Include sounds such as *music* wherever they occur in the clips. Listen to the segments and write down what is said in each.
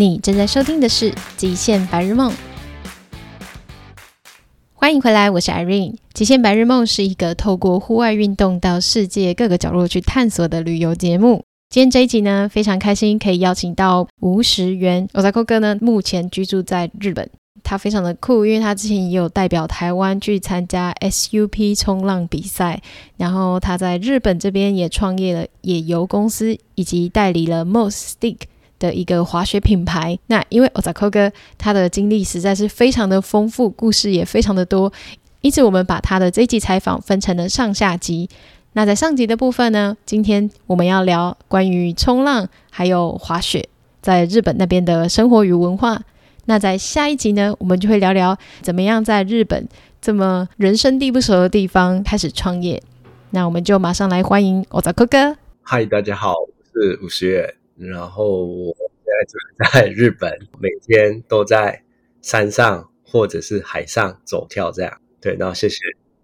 你正在收听的是《极限白日梦》，欢迎回来，我是 Irene。《极限白日梦》是一个透过户外运动到世界各个角落去探索的旅游节目。今天这一集呢，非常开心可以邀请到吴时元。Ozako 哥呢，目前居住在日本。他非常的酷，因为他之前也有代表台湾去参加 SUP 冲浪比赛，然后他在日本这边也创业了野游公司，以及代理了 Moss Stick 的一个滑雪品牌。那因为 Ozako 哥他的经历实在是非常的丰富，故事也非常的多，因此我们把他的这一集采访分成了上下集。那在上集的部分呢，今天我们要聊关于冲浪还有滑雪在日本那边的生活与文化。那在下一集呢，我们就会聊聊怎么样在日本这么人生地不熟的地方开始创业。那我们就马上来欢迎 Ozako 哥。嗨，大家好，我是吴时元。然后我现在住在 *laughs* 日本，每天都在山上或者是海上走跳这样。对，然后谢谢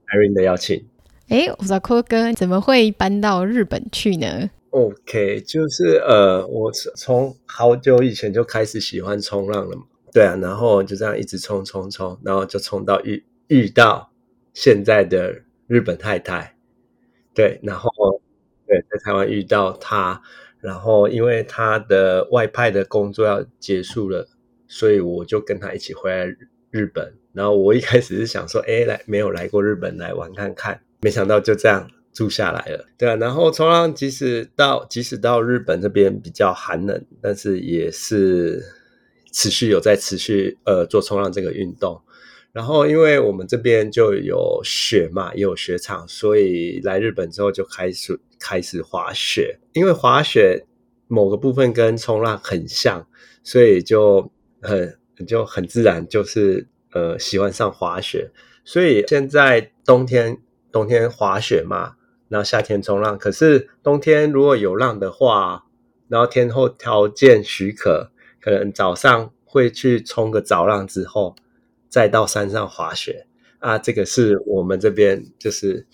Irene 的邀请。哎，Ozako 哥怎么会搬到日本去呢？OK，就是呃，我从好久以前就开始喜欢冲浪了嘛。对啊，然后就这样一直冲冲冲，然后就冲到遇遇到现在的日本太太，对，然后对，在台湾遇到她，然后因为他的外派的工作要结束了，所以我就跟他一起回来日本。然后我一开始是想说，哎，来没有来过日本来玩看看，没想到就这样住下来了。对啊，然后冲浪即使到即使到日本这边比较寒冷，但是也是。持续有在持续呃做冲浪这个运动，然后因为我们这边就有雪嘛，也有雪场，所以来日本之后就开始开始滑雪。因为滑雪某个部分跟冲浪很像，所以就很就很自然就是呃喜欢上滑雪。所以现在冬天冬天滑雪嘛，然后夏天冲浪。可是冬天如果有浪的话，然后天候条件许可。可能早上会去冲个早浪之后，再到山上滑雪啊。这个是我们这边就是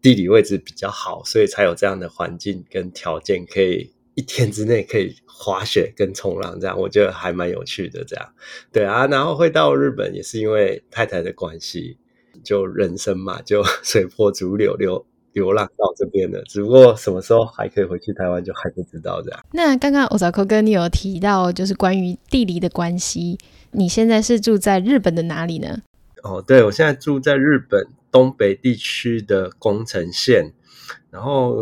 地理位置比较好，所以才有这样的环境跟条件，可以一天之内可以滑雪跟冲浪。这样我觉得还蛮有趣的。这样对啊，然后会到日本也是因为太太的关系，就人生嘛，就 *laughs* 随波逐流流。流浪到这边的，只不过什么时候还可以回去台湾，就还不知道这样。那刚刚 Ozako 哥，你有提到就是关于地理的关系，你现在是住在日本的哪里呢？哦，对，我现在住在日本东北地区的宫城县。然后，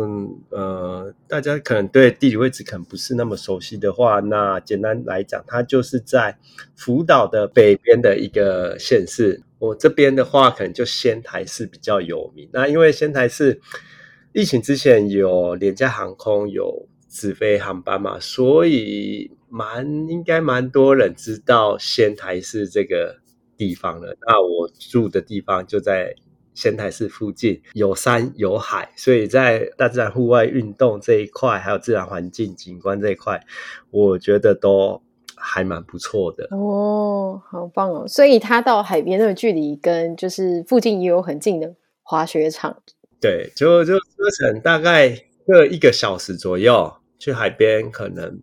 呃，大家可能对地理位置可能不是那么熟悉的话，那简单来讲，它就是在福岛的北边的一个县市。我这边的话，可能就仙台市比较有名。那因为仙台市疫情之前有廉价航空有直飞航班嘛，所以蛮应该蛮多人知道仙台市这个地方的。那我住的地方就在仙台市附近，有山有海，所以在大自然户外运动这一块，还有自然环境景观这一块，我觉得都。还蛮不错的哦，好棒哦！所以它到海边的距离跟就是附近也有很近的滑雪场。对，就就车程大概各一个小时左右，去海边可能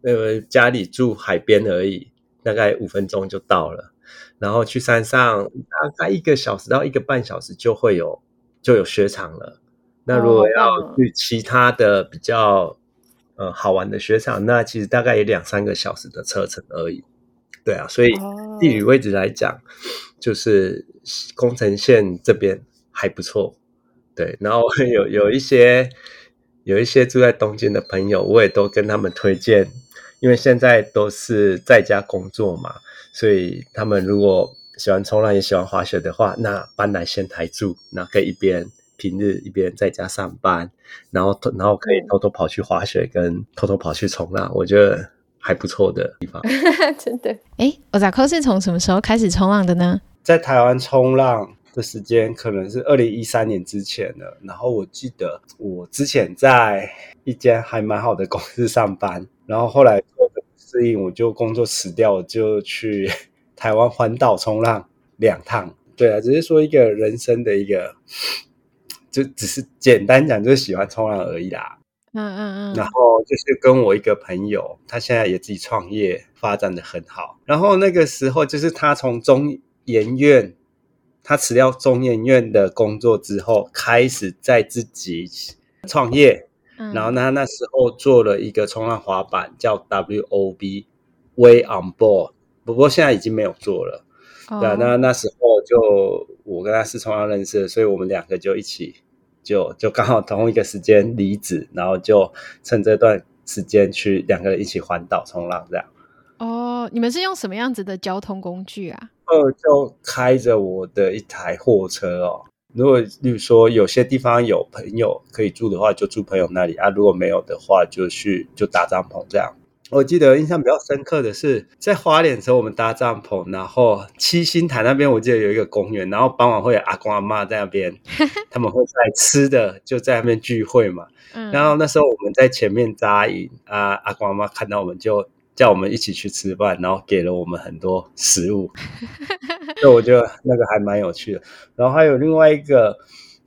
那个家里住海边而已，大概五分钟就到了。然后去山上大概一个小时到一个半小时就会有就有雪场了。那如果要去其他的比较。呃，好玩的雪场，那其实大概也两三个小时的车程而已。对啊，所以地理位置来讲，哦、就是宫城县这边还不错。对，然后有有一些有一些住在东京的朋友，我也都跟他们推荐，因为现在都是在家工作嘛，所以他们如果喜欢冲浪也喜欢滑雪的话，那搬来仙台住，那可以一边。平日一边在家上班，然后然后可以偷偷跑去滑雪，跟偷偷跑去冲浪，我觉得还不错的地方。*laughs* 真的，哎，Ozako 是从什么时候开始冲浪的呢？在台湾冲浪的时间可能是二零一三年之前的。然后我记得我之前在一间还蛮好的公司上班，然后后来做的不适应，我就工作辞掉，我就去台湾环岛冲浪两趟。对啊，只是说一个人生的一个。就只是简单讲，就是喜欢冲浪而已啦。嗯嗯嗯，然后就是跟我一个朋友，他现在也自己创业，发展的很好。然后那个时候就是他从中研院，他辞掉中研院的工作之后，开始在自己创业。嗯、然后他那时候做了一个冲浪滑板，叫 WOB，Way on Board。不过现在已经没有做了。那那时候就我跟他是冲浪认识的，所以我们两个就一起。就就刚好同一个时间离职，然后就趁这段时间去两个人一起环岛冲浪，这样。哦，你们是用什么样子的交通工具啊？呃，就开着我的一台货车哦。如果例如说有些地方有朋友可以住的话，就住朋友那里啊；如果没有的话，就去就搭帐篷这样。我记得印象比较深刻的是，在花莲的时候，我们搭帐篷，然后七星潭那边，我记得有一个公园，然后傍晚会有阿公阿嬷在那边，*laughs* 他们会在吃的，就在那边聚会嘛。嗯、然后那时候我们在前面扎营，啊，阿公阿嬷看到我们就叫我们一起去吃饭，然后给了我们很多食物，*laughs* 所以我觉得那个还蛮有趣的。然后还有另外一个，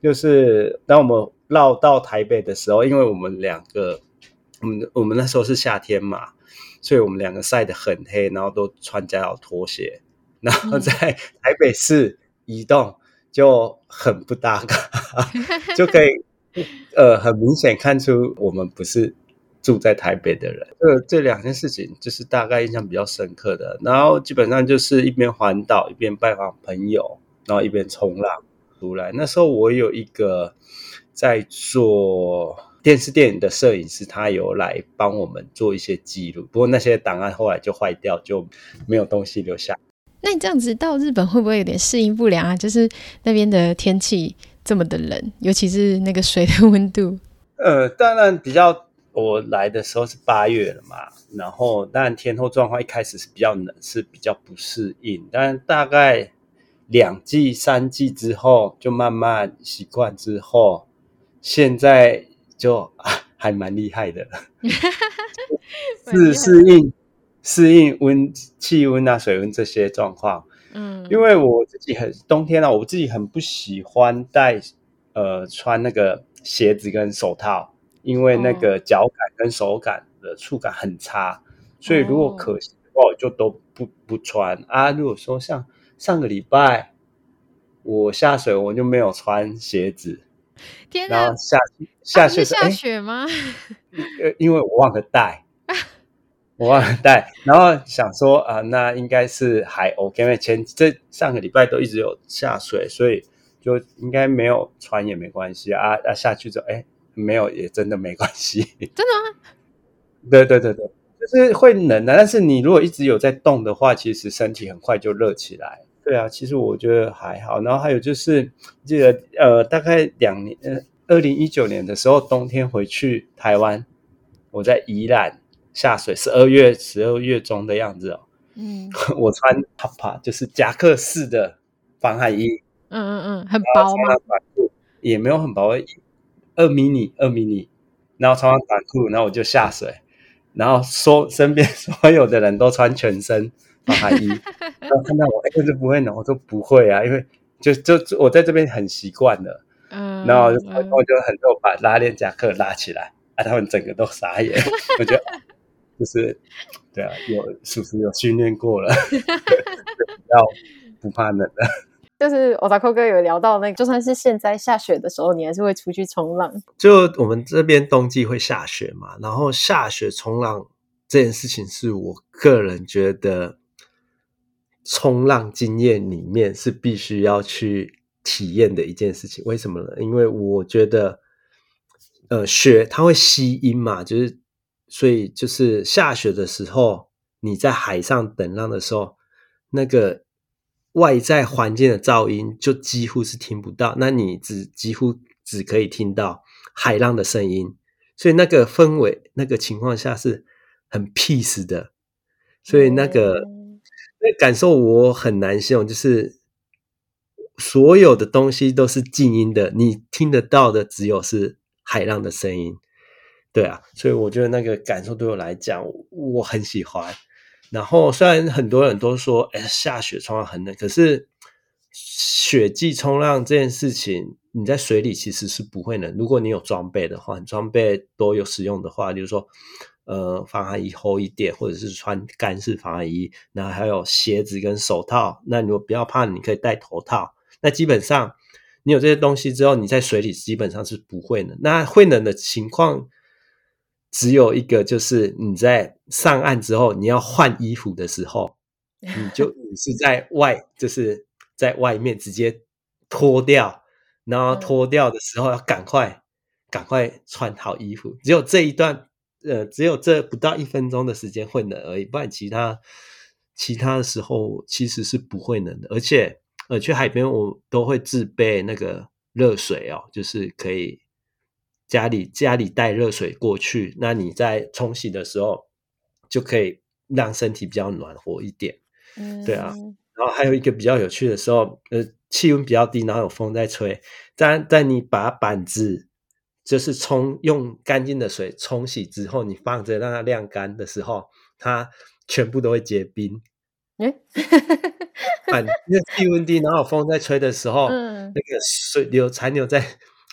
就是当我们绕到台北的时候，因为我们两个。我们我们那时候是夏天嘛，所以我们两个晒得很黑，然后都穿夹脚拖鞋，然后在台北市移动就很不搭嘎，*laughs* 就可以呃很明显看出我们不是住在台北的人。这这两件事情就是大概印象比较深刻的，然后基本上就是一边环岛一边拜访朋友，然后一边冲浪出来。那时候我有一个在做。电视电影的摄影师，他有来帮我们做一些记录，不过那些档案后来就坏掉，就没有东西留下。那你这样子到日本会不会有点适应不良啊？就是那边的天气这么的冷，尤其是那个水的温度。*laughs* 呃，当然比较，我来的时候是八月了嘛，然后当然天候状况一开始是比较冷，是比较不适应，但大概两季三季之后，就慢慢习惯之后，现在。就还蛮厉害的，*laughs* 是适应适应温气温啊、水温这些状况。嗯，因为我自己很冬天啊，我自己很不喜欢戴呃穿那个鞋子跟手套，因为那个脚感跟手感的触感很差，所以如果可行的话，我就都不不穿啊。如果说像上个礼拜我下水，我就没有穿鞋子。天哪！然后下下雪，下雪吗？呃，因为我忘了带，*laughs* 我忘了带。然后想说啊、呃，那应该是还 OK，因为前这上个礼拜都一直有下水，所以就应该没有穿也没关系啊。啊，下去之后，哎，没有也真的没关系。*laughs* 真的吗？*laughs* 对对对对，就是会冷的、啊。但是你如果一直有在动的话，其实身体很快就热起来。对啊，其实我觉得还好。然后还有就是，记得呃，大概两年，呃，二零一九年的时候，冬天回去台湾，我在宜兰下水，十二月十二月中的样子哦。嗯，*laughs* 我穿 Papa 就是夹克式的防寒衣。嗯嗯嗯，很薄吗？也没有很薄，二迷你，二迷你。然后穿上短裤，然后我就下水，然后说身边 *laughs* 所有的人都穿全身。防寒衣，*laughs* 然后看到我，哎、欸，就不会冷。我说不会啊，因为就就我在这边很习惯了。嗯，然后就然后就很多把拉链夹克拉起来，啊，他们整个都傻眼。*laughs* 我觉得就是对啊，有叔叔有训练过了，*laughs* 要不怕冷的。就是我大扣哥有聊到那个，就算是现在下雪的时候，你还是会出去冲浪。就我们这边冬季会下雪嘛，然后下雪冲浪这件事情，是我个人觉得。冲浪经验里面是必须要去体验的一件事情，为什么呢？因为我觉得，呃，雪它会吸音嘛，就是所以就是下雪的时候，你在海上等浪的时候，那个外在环境的噪音就几乎是听不到，那你只几乎只可以听到海浪的声音，所以那个氛围那个情况下是很 peace 的，所以那个。那感受我很难形容，就是所有的东西都是静音的，你听得到的只有是海浪的声音，对啊，所以我觉得那个感受对我来讲，我很喜欢。然后虽然很多人都说，哎，下雪冲浪很冷，可是雪季冲浪这件事情，你在水里其实是不会冷。如果你有装备的话，你装备都有使用的话，比如说呃防寒衣厚一点，或者是穿干式防寒衣，然后还有鞋子跟手套。那如果不要怕，你可以戴头套。那基本上你有这些东西之后，你在水里基本上是不会冷。那会冷的情况只有一个，就是你在上岸之后，你要换衣服的时候，你就你 *laughs* 是在外，就是在外面直接脱掉，然后脱掉的时候要赶快赶快穿好衣服。只有这一段，呃，只有这不到一分钟的时间会冷而已，不然其他其他的时候其实是不会冷的，而且。呃，去海边我都会自备那个热水哦，就是可以家里家里带热水过去，那你在冲洗的时候就可以让身体比较暖和一点。嗯，对啊。然后还有一个比较有趣的时候，呃，气温比较低，然后有风在吹，但但你把板子就是冲用干净的水冲洗之后，你放着让它晾干的时候，它全部都会结冰。哎，板那气温低，然后风在吹的时候，嗯、那个水流残留在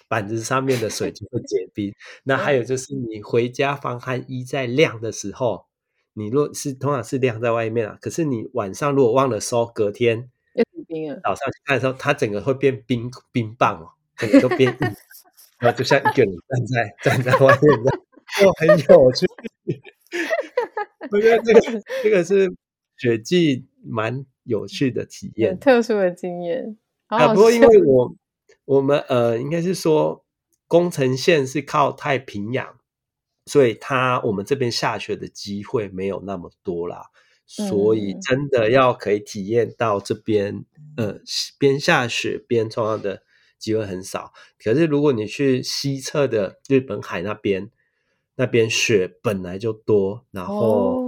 板子上面的水就会结冰。那还有就是，你回家防寒衣在晾的时候，你若是通常是晾在外面啊，可是你晚上如果忘了收，隔天早上去看的时候，它整个会变冰冰棒哦，整个都变硬，然后就像一个人站在站在外面的，就很有趣。我觉得这个这个是。雪季蛮有趣的体验，特殊的经验啊。不过因为我我们呃，应该是说宫城县是靠太平洋，所以它我们这边下雪的机会没有那么多啦。所以真的要可以体验到这边呃边下雪边冲浪的机会很少。可是如果你去西侧的日本海那边，那边雪本来就多，然后。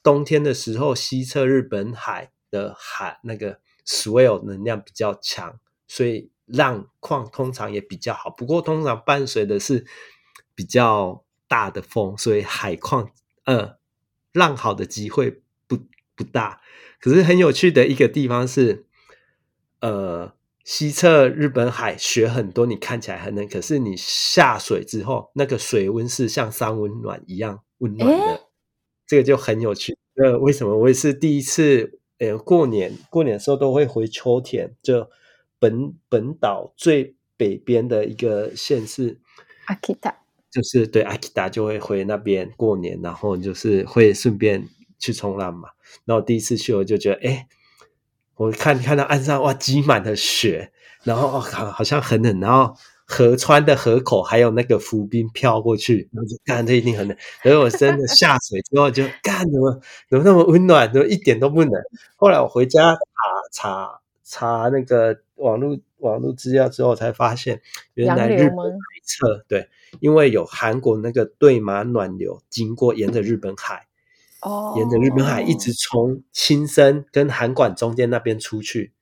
冬天的时候，西侧日本海的海那个 swell 能量比较强，所以浪况通常也比较好。不过通常伴随的是比较大的风，所以海况呃浪好的机会不不大。可是很有趣的一个地方是，呃，西侧日本海雪很多，你看起来很冷，可是你下水之后，那个水温是像三温暖一样温暖的。欸这个就很有趣。呃，为什么我也是第一次？呃，过年过年的时候都会回秋田，就本本岛最北边的一个县市，阿基达，就是对阿基达就会回那边过年，然后就是会顺便去冲浪嘛。然后第一次去，我就觉得，哎，我看看到岸上哇，积满了雪，然后好好像很冷，然后。河川的河口还有那个浮冰飘过去，然后就干，这一定很冷。然后我真的下水之后就 *laughs* 干，怎么怎么那么温暖，怎么一点都不冷。后来我回家查查查那个网络网络资料之后，才发现原来日本海侧对，因为有韩国那个对马暖流经过，沿着日本海，哦，沿着日本海一直从青森跟函馆中间那边出去。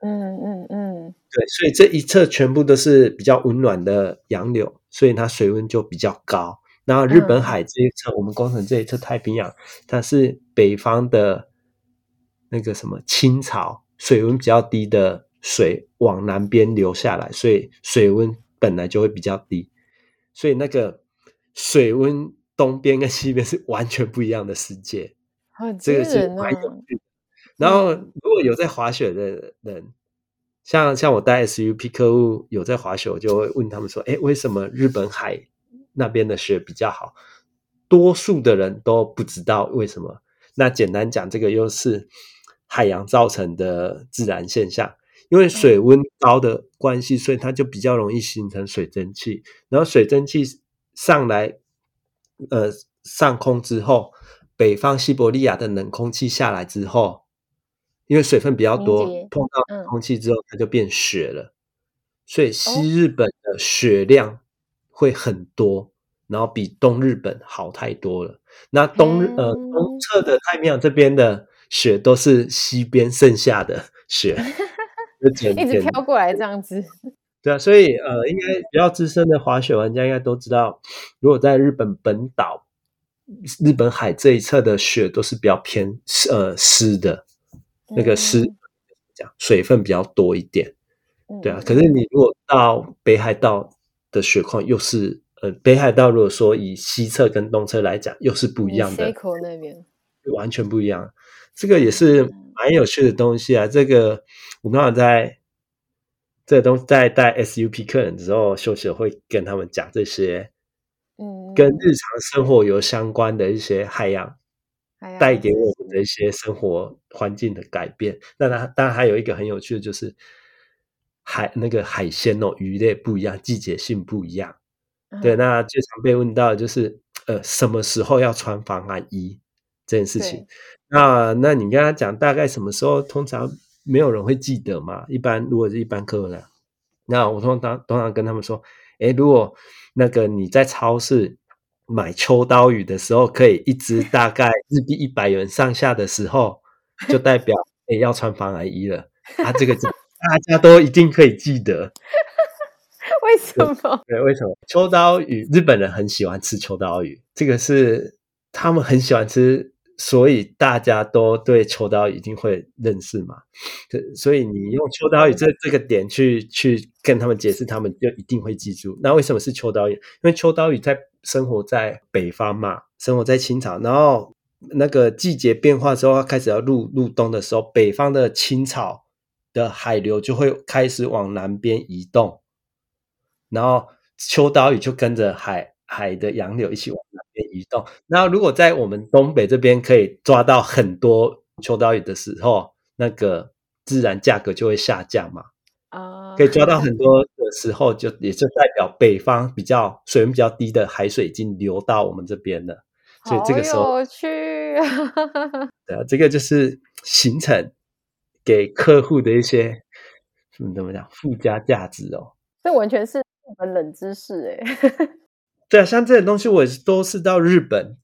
嗯嗯嗯，对，所以这一侧全部都是比较温暖的洋流，所以它水温就比较高。然后日本海这一侧，嗯、我们宫城这一侧太平洋，它是北方的那个什么青草，水温比较低的水往南边流下来，所以水温本来就会比较低。所以那个水温东边跟西边是完全不一样的世界，这个是蛮有趣的。然后，如果有在滑雪的人，像像我带 SUP 客户有在滑雪，我就会问他们说：“哎，为什么日本海那边的雪比较好？”多数的人都不知道为什么。那简单讲，这个又是海洋造成的自然现象，因为水温高的关系，所以它就比较容易形成水蒸气。然后水蒸气上来，呃，上空之后，北方西伯利亚的冷空气下来之后。因为水分比较多，碰到空气之后，它就变雪了。所以西日本的雪量会很多，然后比东日本好太多了。那东日呃东侧的太平洋这边的雪都是西边剩下的雪，*laughs* 就 *laughs* 一直飘过来这样子。对啊，所以呃，应该比较资深的滑雪玩家应该都知道，如果在日本本岛、日本海这一侧的雪都是比较偏呃湿的。那个湿，讲水分比较多一点，对啊。可是你如果到北海道的雪况，又是呃，北海道如果说以西侧跟东侧来讲，又是不一样的。那边完全不一样，这个也是蛮有趣的东西啊。这个我刚好在这个东西在带 SUP 客人的时候，休息会跟他们讲这些，嗯，跟日常生活有相关的一些海洋。带给我们的一些生活环境的改变。那它当然还有一个很有趣的，就是海那个海鲜哦，鱼类不一样，季节性不一样。嗯、对，那最常被问到的就是呃，什么时候要穿防寒衣这件事情。那那你跟他讲大概什么时候，通常没有人会记得嘛。一般如果是一般客人，那我通常通常跟他们说，哎，如果那个你在超市。买秋刀鱼的时候，可以一只大概 *laughs* 日币一百元上下的时候，就代表诶要穿防癌衣了。啊，这个 *laughs* 大家都一定可以记得。*laughs* 为什么？对，为什么？秋刀鱼，日本人很喜欢吃秋刀鱼，这个是他们很喜欢吃，所以大家都对秋刀鱼一定会认识嘛。所以你用秋刀鱼这这个点去去跟他们解释，他们就一定会记住。那为什么是秋刀鱼？因为秋刀鱼在生活在北方嘛，生活在青草，然后那个季节变化之后，开始要入入冬的时候，北方的青草的海流就会开始往南边移动，然后秋刀鱼就跟着海海的洋流一起往南边移动。然后如果在我们东北这边可以抓到很多秋刀鱼的时候，那个自然价格就会下降嘛。啊可以抓到很多的时候，就也就代表北方比较水温比较低的海水已经流到我们这边了，所以这个时候，好有趣啊！对啊，这个就是行程给客户的一些怎么讲附加价值哦。这完全是日本冷知识诶。*laughs* 对啊，像这些东西，我也都是到日本。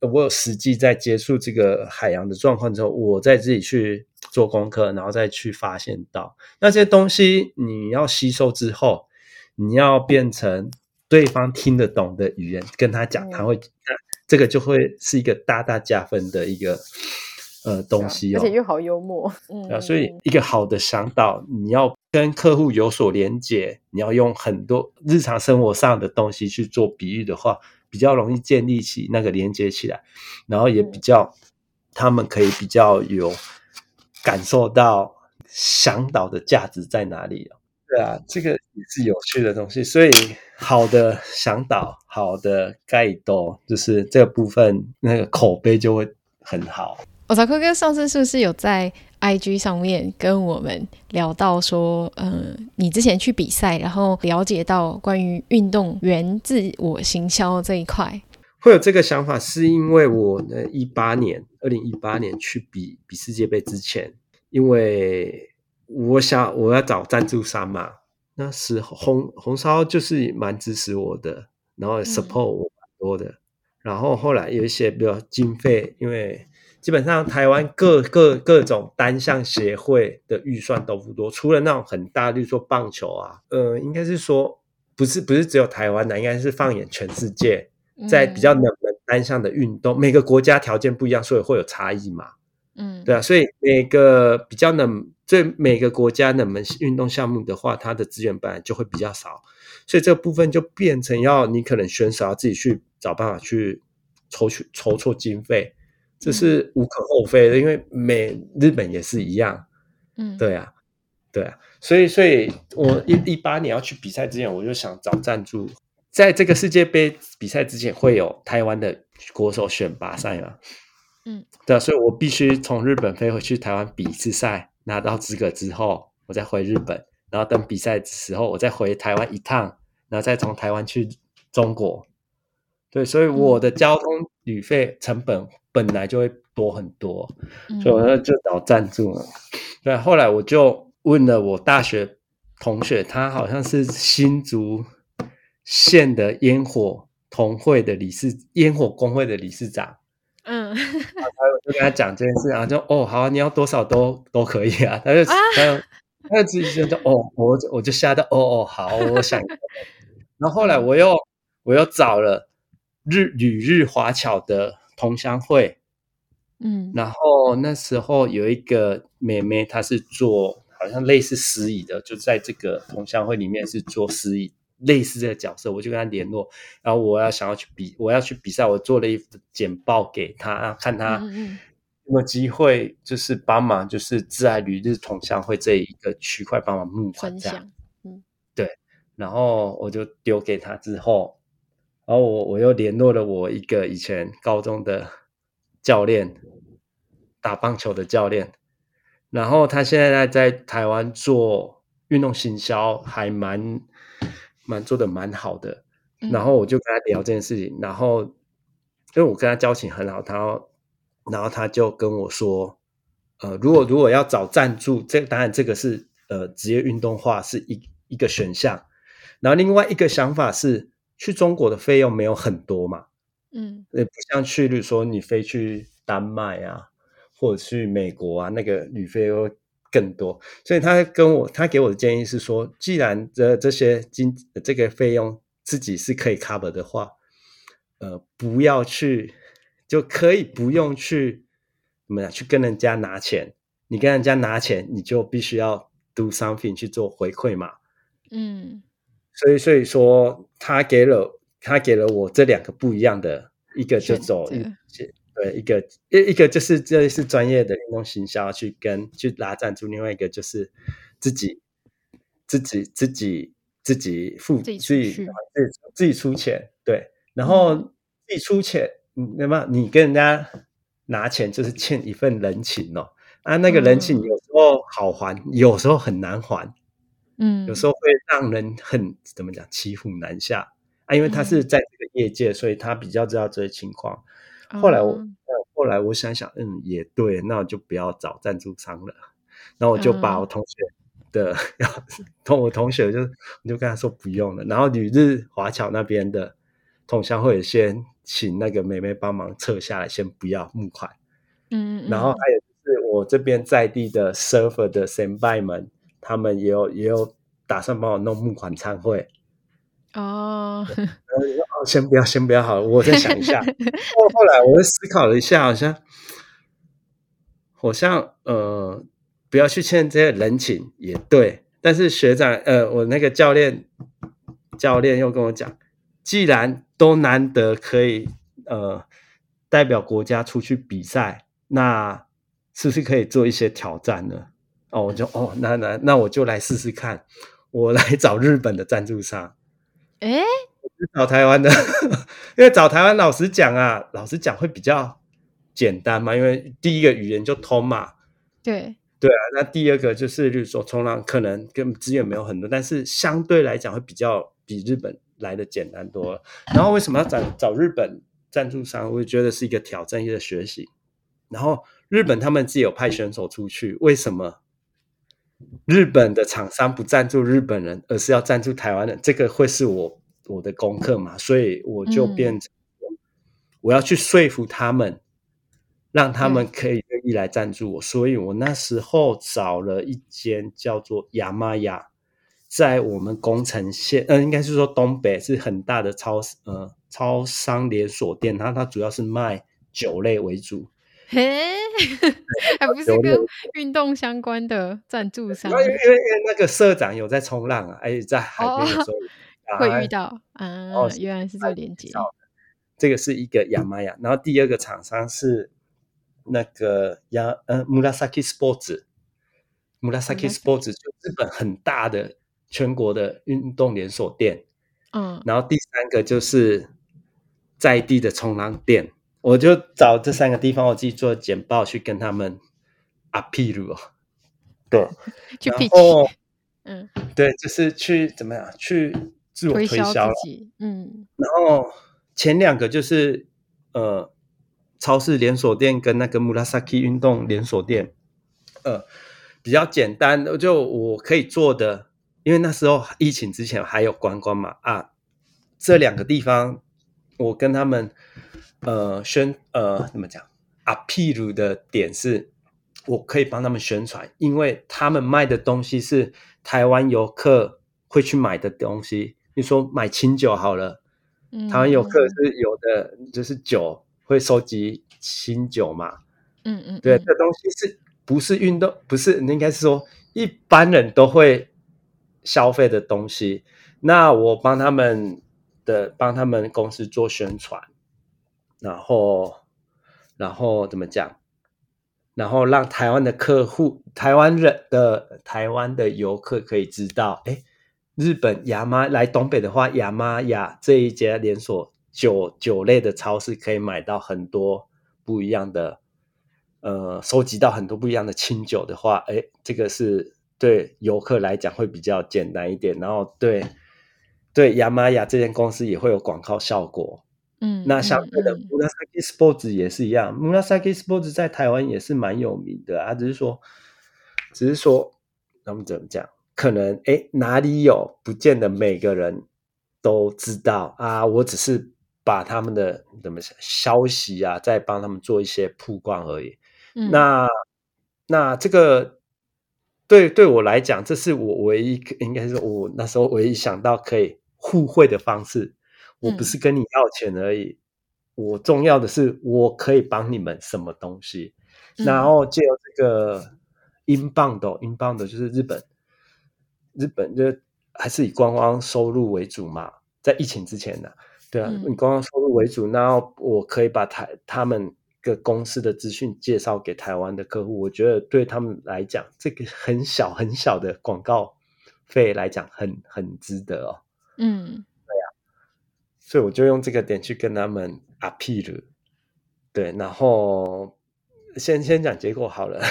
我有实际在接触这个海洋的状况之后，我再自己去做功课，然后再去发现到那些东西，你要吸收之后，你要变成对方听得懂的语言跟他讲，他会，嗯、这个就会是一个大大加分的一个呃东西哦，而且又好幽默，嗯，啊，所以一个好的向导，你要跟客户有所连接，你要用很多日常生活上的东西去做比喻的话。比较容易建立起那个连接起来，然后也比较，嗯、他们可以比较有感受到向导的价值在哪里。对啊，这个也是有趣的东西。所以好的向导、好的 guide，就是这个部分那个口碑就会很好。我找哥哥上次是不是有在 IG 上面跟我们聊到说，嗯、呃，你之前去比赛，然后了解到关于运动员自我行销这一块，会有这个想法，是因为我呢一八年，二零一八年去比比世界杯之前，因为我想我要找赞助商嘛，那时候红红烧就是蛮支持我的，然后 support 我蛮多的，嗯、然后后来有一些比较经费，因为。基本上台湾各各各种单项协会的预算都不多，除了那种很大，例如说棒球啊，呃，应该是说不是不是只有台湾的，应该是放眼全世界，在比较冷门单项的运动，嗯、每个国家条件不一样，所以会有差异嘛。嗯，对啊，所以每个比较冷，这每个国家冷门运动项目的话，它的资源本来就会比较少，所以这个部分就变成要你可能选手要自己去找办法去筹取筹措经费。这是无可厚非的，因为美日本也是一样，嗯，对啊，对啊，所以，所以我一一八年要去比赛之前，我就想找赞助，在这个世界杯比赛之前会有台湾的国手选拔赛嘛，嗯，对啊，所以我必须从日本飞回去台湾比一次赛，拿到资格之后，我再回日本，然后等比赛的时候，我再回台湾一趟，然后再从台湾去中国，对，所以我的交通旅费成本。本来就会多很多，所以我就找赞助了。对，后来我就问了我大学同学，他好像是新竹县的烟火同会的理事，烟火工会的理事长。嗯，然后我就跟他讲这件事，然后就哦，好啊，你要多少都都可以啊。他就他就他就直接就哦，我我就吓到哦哦，好，我想。然后后来我又我又找了日旅日华侨的。同乡会，嗯，然后那时候有一个妹妹，她是做好像类似司仪的，就在这个同乡会里面是做司仪，类似这个角色，我就跟她联络，然后我要想要去比，我要去比赛，我做了一份简报给他，看他有没有机会，就是帮忙，就是致爱旅日同乡会这一个区块帮忙募款这样，嗯，对，然后我就丢给他之后，然后我我又联络了我一个以前高中的教练，打棒球的教练。然后他现在在台湾做运动行销，还蛮蛮做的蛮好的。然后我就跟他聊这件事情，然后因为我跟他交情很好，他然后他就跟我说，呃，如果如果要找赞助，这当然这个是呃职业运动化是一一个选项。然后另外一个想法是，去中国的费用没有很多嘛，嗯，也不像去，比如说你飞去丹麦啊。或者去美国啊，那个旅费会更多，所以他跟我他给我的建议是说，既然这这些金这个费用自己是可以 cover 的话，呃，不要去就可以不用去怎么样去跟人家拿钱，你跟人家拿钱，你就必须要 do something 去做回馈嘛，嗯，所以所以说他给了他给了我这两个不一样的，一个就走。对，一个一一个就是这是专业的运动行销去跟去拉赞助，另外一个就是自己自己自己自己付自己自己自己出钱，对，然后自己出钱，嗯，那么你跟人家拿钱就是欠一份人情哦，啊，那个人情有时候好还，嗯、有时候很难还，嗯，有时候会让人很怎么讲骑虎难下啊，因为他是在这个业界，所以他比较知道这些情况。后来我，嗯、后来我想想，嗯，也对，那我就不要找赞助商了。然后我就把我同学的，然后同我同学就，我就跟他说不用了。然后旅日华侨那边的同乡会先请那个妹妹帮忙撤下来，先不要募款。嗯，嗯，然后还有就是我这边在地的 surfer 的先辈们，他们也有也有打算帮我弄募款餐会。哦，*laughs* 先不要，先不要，好了，我再想一下。*laughs* 后后来，我又思考了一下，好像，好像，呃，不要去欠这些人情也对。但是学长，呃，我那个教练，教练又跟我讲，既然都难得可以，呃，代表国家出去比赛，那是不是可以做一些挑战呢？哦，我就，哦，那那那我就来试试看，我来找日本的赞助商。哎，*laughs* 找台湾的，因为找台湾，老实讲啊，老实讲会比较简单嘛，因为第一个语言就通嘛。对对啊，那第二个就是，就是说冲浪可能跟资源没有很多，但是相对来讲会比较比日本来的简单多了。然后为什么要找找日本赞助商？我觉得是一个挑战，一个学习。然后日本他们自己有派选手出去，为什么？日本的厂商不赞助日本人，而是要赞助台湾人，这个会是我我的功课嘛？所以我就变成我要去说服他们，让他们可以愿意来赞助我。所以我那时候找了一间叫做亚玛亚，在我们宫城县，呃，应该是说东北是很大的超呃超商连锁店，然后它主要是卖酒类为主。*laughs* 嘿，还不是跟 *laughs* 运动相关的赞助商？因为因为那个社长有在冲浪啊，而且在海边的时候、哦、会遇到啊。哦，原来是这个连接。这个是一个亚马亚，然后第二个厂商是那个亚呃 Murasaki Sports，Murasaki Sports 就日本很大的全国的运动连锁店。嗯，然后第三个就是在地的冲浪店。我就找这三个地方，我自己做简报去跟他们 appeal 哦，对，*laughs* 去 pitch，嗯，对，就是去怎么样去自我推销，嗯，然后前两个就是呃，超市连锁店跟那个 Murasaki 运动连锁店，呃，比较简单的，就我可以做的，因为那时候疫情之前还有观光嘛，啊，这两个地方我跟他们。呃，宣呃怎么讲？appeal 的点是，我可以帮他们宣传，因为他们卖的东西是台湾游客会去买的东西。你说买清酒好了，嗯、台湾游客是有的，就是酒会收集清酒嘛。嗯嗯，对，这东西是不是运动？不是，应该是说一般人都会消费的东西。那我帮他们的帮他们公司做宣传，然后然后怎么讲？然后让台湾的客户、台湾人的台湾的游客可以知道，哎，日本亚妈来东北的话，亚妈亚这一家连锁酒酒类的超市可以买到很多不一样的，呃，收集到很多不一样的清酒的话，哎，这个是对游客来讲会比较简单一点，然后对对亚妈亚这间公司也会有广告效果。嗯，那相对的，Murasaki Sports 也是一样。Murasaki Sports 在台湾也是蛮有名的啊，只是说，只是说，他们怎么讲？可能哎，哪里有，不见得每个人都知道啊。我只是把他们的怎么消息啊，再帮他们做一些曝光而已。嗯，那那这个对对我来讲，这是我唯一应该是我那时候唯一想到可以互惠的方式。我不是跟你要钱而已，嗯、我重要的是我可以帮你们什么东西，嗯、然后借由这个英镑的，英镑的就是日本，日本就还是以观光收入为主嘛，在疫情之前呢、啊，对啊，嗯、以观光收入为主，然后我可以把台他们个公司的资讯介绍给台湾的客户，我觉得对他们来讲，这个很小很小的广告费来讲，很很值得哦，嗯。所以我就用这个点去跟他们 appeal，对，然后先先讲结果好了，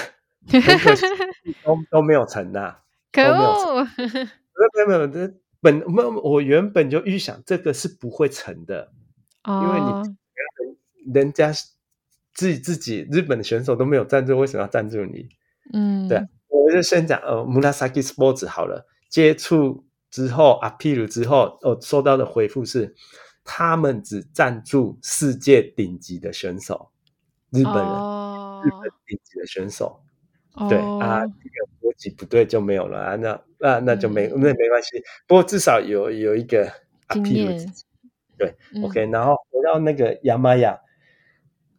*laughs* 都都没有成呐，*laughs* 可恶，没有没有没有，本我我原本就预想这个是不会成的，哦、因为你人家自己自己日本的选手都没有赞助，为什么要赞助你？嗯，对，我就先讲呃，Murasaki Sports 好了，接触之后 appeal 之后，我、哦、收到的回复是。他们只赞助世界顶级的选手，日本人，oh. 日本顶级的选手，oh. 对啊，这个国籍不对就没有了啊，那那那就没、嗯、那没关系，不过至少有有一个 appeal，对、嗯、，OK，然后回到那个亚玛雅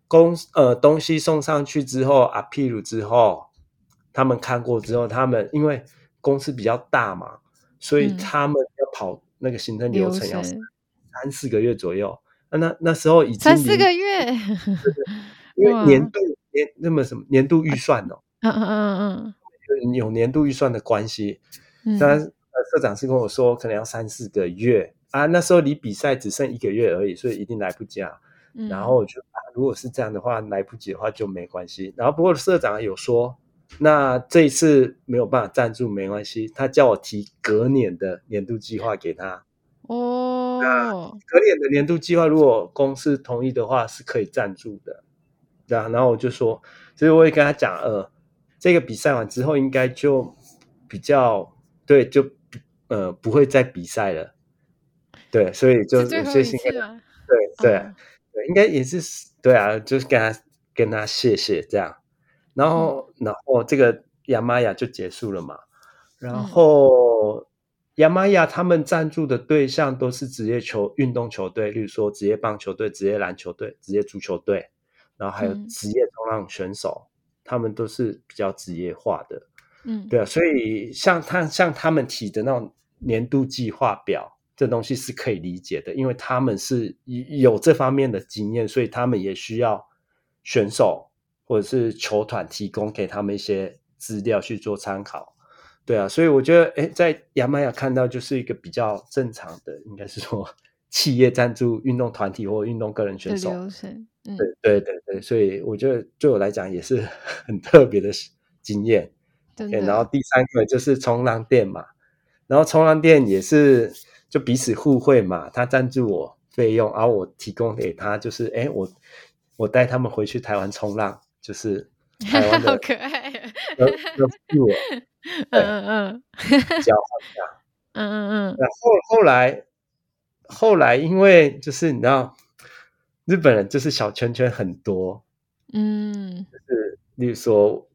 公呃东西送上去之后 appeal 之后，他们看过之后，他们因为公司比较大嘛，所以他们要跑那个行政流程要。三四个月左右，那那那时候已经三四个月，*laughs* 因为年度年那么什么年度预算哦，嗯嗯嗯嗯，有年度预算的关系，当然社长是跟我说可能要三四个月。啊，那时候离比赛只剩一个月而已，所以一定来不及啊。然后我就啊，如果是这样的话，来不及的话就没关系。然后不过社长有说，那这一次没有办法赞助没关系，他叫我提隔年的年度计划给他。哦，那隔年的年度计划，如果公司同意的话，是可以赞助的，对啊。然后我就说，所以我也跟他讲，呃，这个比赛完之后，应该就比较对，就呃不会再比赛了，对，所以就有些心对对、哦、对，应该也是对啊，就是跟他跟他谢谢这样，然后、嗯、然后这个亚玛亚就结束了嘛，然后。嗯亚麻亚他们赞助的对象都是职业球运动球队，例如说职业棒球队、职业篮球队、职业足球队，然后还有职业冲浪选手，嗯、他们都是比较职业化的。嗯，对啊，所以像他像他们提的那种年度计划表，这东西是可以理解的，因为他们是有这方面的经验，所以他们也需要选手或者是球团提供给他们一些资料去做参考。对啊，所以我觉得，哎，在亚马亚看到就是一个比较正常的，应该是说企业赞助运动团体或运动个人选手。嗯，对对对对，所以我觉得对我来讲也是 *laughs* 很特别的经验。对，然后第三个就是冲浪店嘛，然后冲浪店也是就彼此互惠嘛，他赞助我费用，然后我提供给他，就是哎，我我带他们回去台湾冲浪，就是台湾的，*laughs* 好可爱，嗯嗯嗯，交换一下，嗯嗯嗯。然后后来，后来因为就是你知道，日本人就是小圈圈很多，嗯，就是例如说，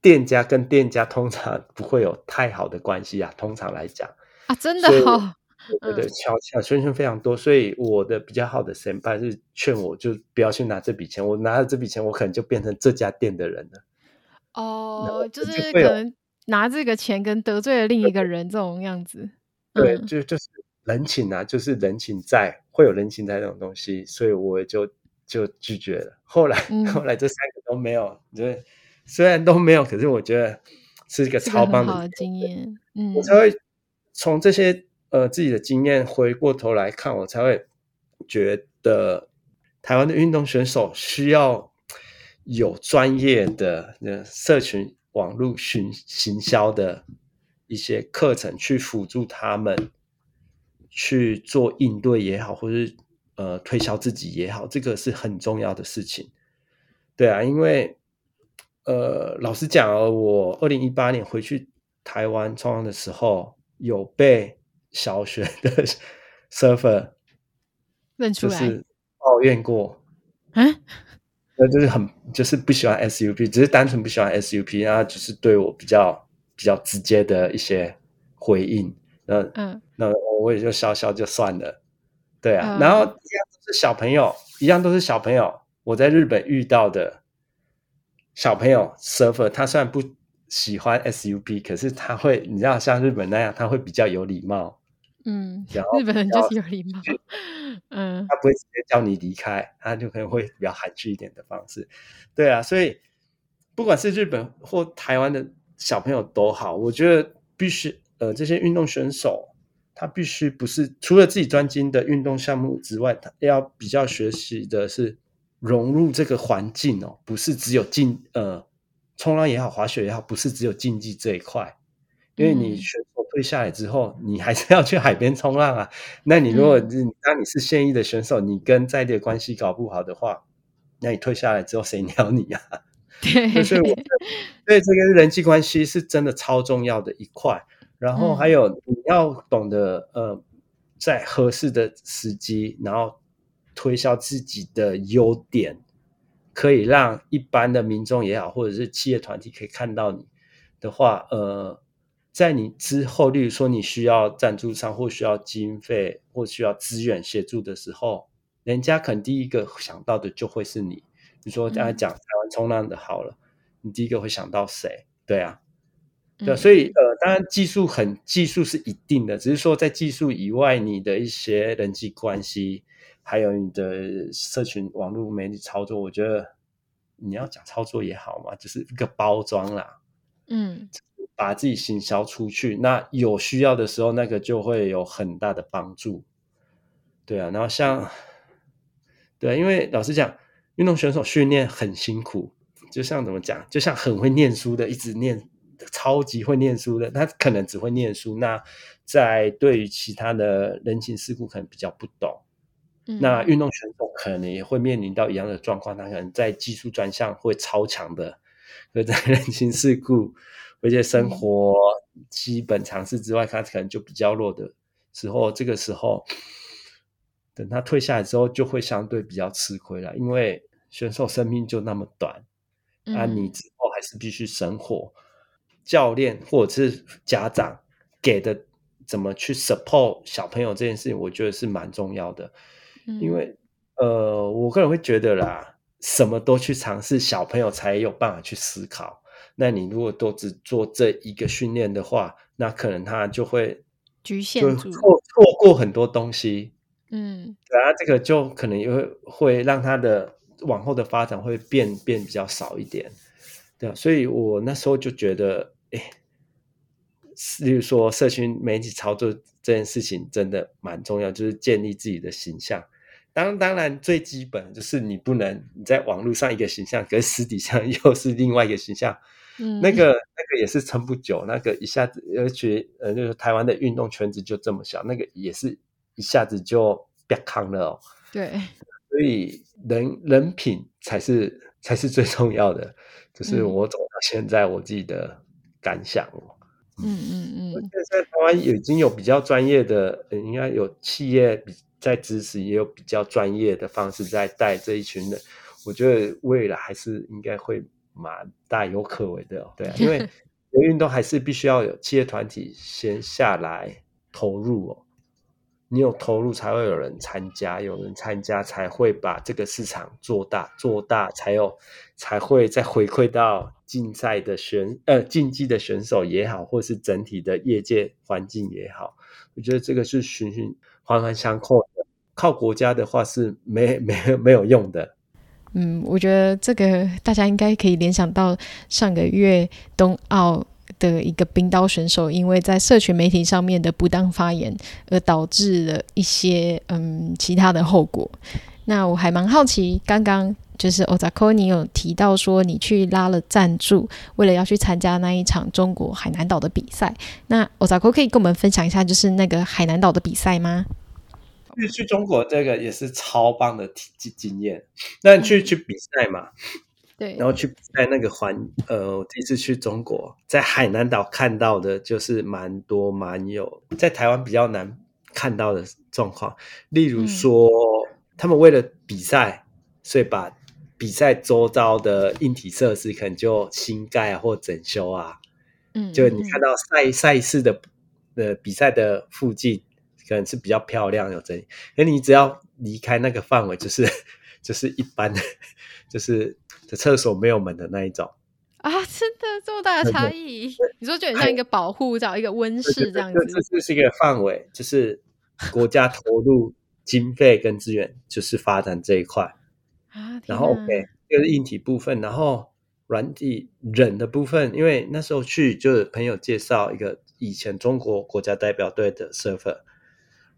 店家跟店家通常不会有太好的关系啊，通常来讲啊，真的哦，对对，小小圈圈非常多，所以我的比较好的先辈是劝我就不要去拿这笔钱，我拿了这笔钱，我可能就变成这家店的人了。哦，就是可能。拿这个钱跟得罪了另一个人这种样子。对，嗯、就就是人情啊，就是人情债，会有人情债这种东西，所以我就就拒绝了。后来、嗯、*laughs* 后来这三个都没有，就虽然都没有，可是我觉得是一个超棒的，的经验。嗯，我才会从这些呃自己的经验回过头来看，我才会觉得台湾的运动选手需要有专业的那社群网络行行销的。一些课程去辅助他们去做应对也好，或是呃推销自己也好，这个是很重要的事情。对啊，因为呃老实讲啊，我二零一八年回去台湾冲浪的时候，有被小学的 *laughs* server 认出来，就是抱怨过，嗯，那就是很就是不喜欢 SUP，只是单纯不喜欢 SUP，然后就是对我比较。比较直接的一些回应，那嗯，那我也就笑笑就算了，对啊。嗯、然后一样都是小朋友，一样都是小朋友。我在日本遇到的小朋友 surfer，他虽然不喜欢 SUP，可是他会，你知道像日本那样，他会比较有礼貌。嗯，然后日本人就是有礼貌。嗯，他不会直接叫你离开，他就可能会比较含蓄一点的方式。对啊，所以不管是日本或台湾的。小朋友都好，我觉得必须呃，这些运动选手他必须不是除了自己专精的运动项目之外，他要比较学习的是融入这个环境哦，不是只有竞呃冲浪也好，滑雪也好，不是只有竞技这一块，因为你选手退下来之后，嗯、你还是要去海边冲浪啊。那你如果是当你是现役的选手，你跟在地的关系搞不好的话，那你退下来之后谁鸟你呀、*laughs* 啊？对，所以我对这个人际关系是真的超重要的一块。然后还有你要懂得，呃，在合适的时机，然后推销自己的优点，可以让一般的民众也好，或者是企业团体可以看到你的话，呃，在你之后，例如说你需要赞助商或需要经费或需要资源协助的时候，人家可能第一个想到的就会是你。比如说刚才讲台湾冲浪的好了，你第一个会想到谁？对啊，对，所以呃，当然技术很技术是一定的，只是说在技术以外，你的一些人际关系，还有你的社群网络媒体操作，我觉得你要讲操作也好嘛，就是一个包装啦，嗯，把自己行销出去，那有需要的时候，那个就会有很大的帮助。对啊，然后像，对啊，因为老实讲。运动选手训练很辛苦，就像怎么讲，就像很会念书的，一直念，超级会念书的，他可能只会念书。那在对于其他的人情世故，可能比较不懂。嗯、那运动选手可能也会面临到一样的状况，他可能在技术专项会超强的，可在人情世故，而且生活基本常识之外，他可能就比较弱的时候，这个时候等他退下来之后，就会相对比较吃亏了，因为。选手生命就那么短，嗯、啊，你之后还是必须生活。教练或者是家长给的怎么去 support 小朋友这件事情，我觉得是蛮重要的。嗯、因为呃，我个人会觉得啦，什么都去尝试，小朋友才有办法去思考。那你如果都只做这一个训练的话，那可能他就会局限住，错错过很多东西。嗯，对啊，这个就可能也会会让他的。往后的发展会变变比较少一点，对啊，所以我那时候就觉得，哎，例如说社群媒体操作这件事情真的蛮重要，就是建立自己的形象。当当然最基本就是你不能你在网络上一个形象，可是私底下 *laughs* 又是另外一个形象，嗯，那个那个也是撑不久，那个一下子而且呃，就是台湾的运动圈子就这么小，那个也是一下子就变康了哦，对。*laughs* 所以人人品才是才是最重要的，就是我走到现在我自己的感想。嗯嗯嗯，现在台湾已经有比较专业的，应该有企业比在支持，也有比较专业的方式在带这一群人。我觉得未来还是应该会蛮大有可为的，哦 *laughs* 对啊，因为运动还是必须要有企业团体先下来投入哦。你有投入才会有人参加，有人参加才会把这个市场做大，做大才有才会再回馈到竞赛的选呃竞技的选手也好，或是整体的业界环境也好，我觉得这个是循循环环相扣的。靠国家的话是没没没有用的。嗯，我觉得这个大家应该可以联想到上个月冬奥。的一个冰刀选手，因为在社群媒体上面的不当发言，而导致了一些嗯其他的后果。那我还蛮好奇，刚刚就是 Ozako 你有提到说你去拉了赞助，为了要去参加那一场中国海南岛的比赛。那 Ozako 可以跟我们分享一下，就是那个海南岛的比赛吗？去去中国这个也是超棒的体经验。那你去去比赛嘛？对，然后去在那个环，呃，我第一次去中国，在海南岛看到的就是蛮多蛮有在台湾比较难看到的状况，例如说，嗯、他们为了比赛，所以把比赛周遭的硬体设施可能就新盖啊或整修啊，嗯，就你看到赛赛事的呃比赛的附近可能是比较漂亮有整理，可你只要离开那个范围，就是 *laughs* 就是一般的，*laughs* 就是。的厕所没有门的那一种啊，真的这么大的差异？你说就很像一个保护罩，一个温室这样子。这这是一个范围，就是国家投入经费跟资源，就是发展这一块啊。然后 OK，就是硬体部分，然后软体人的部分，因为那时候去就是朋友介绍一个以前中国国家代表队的 surfer。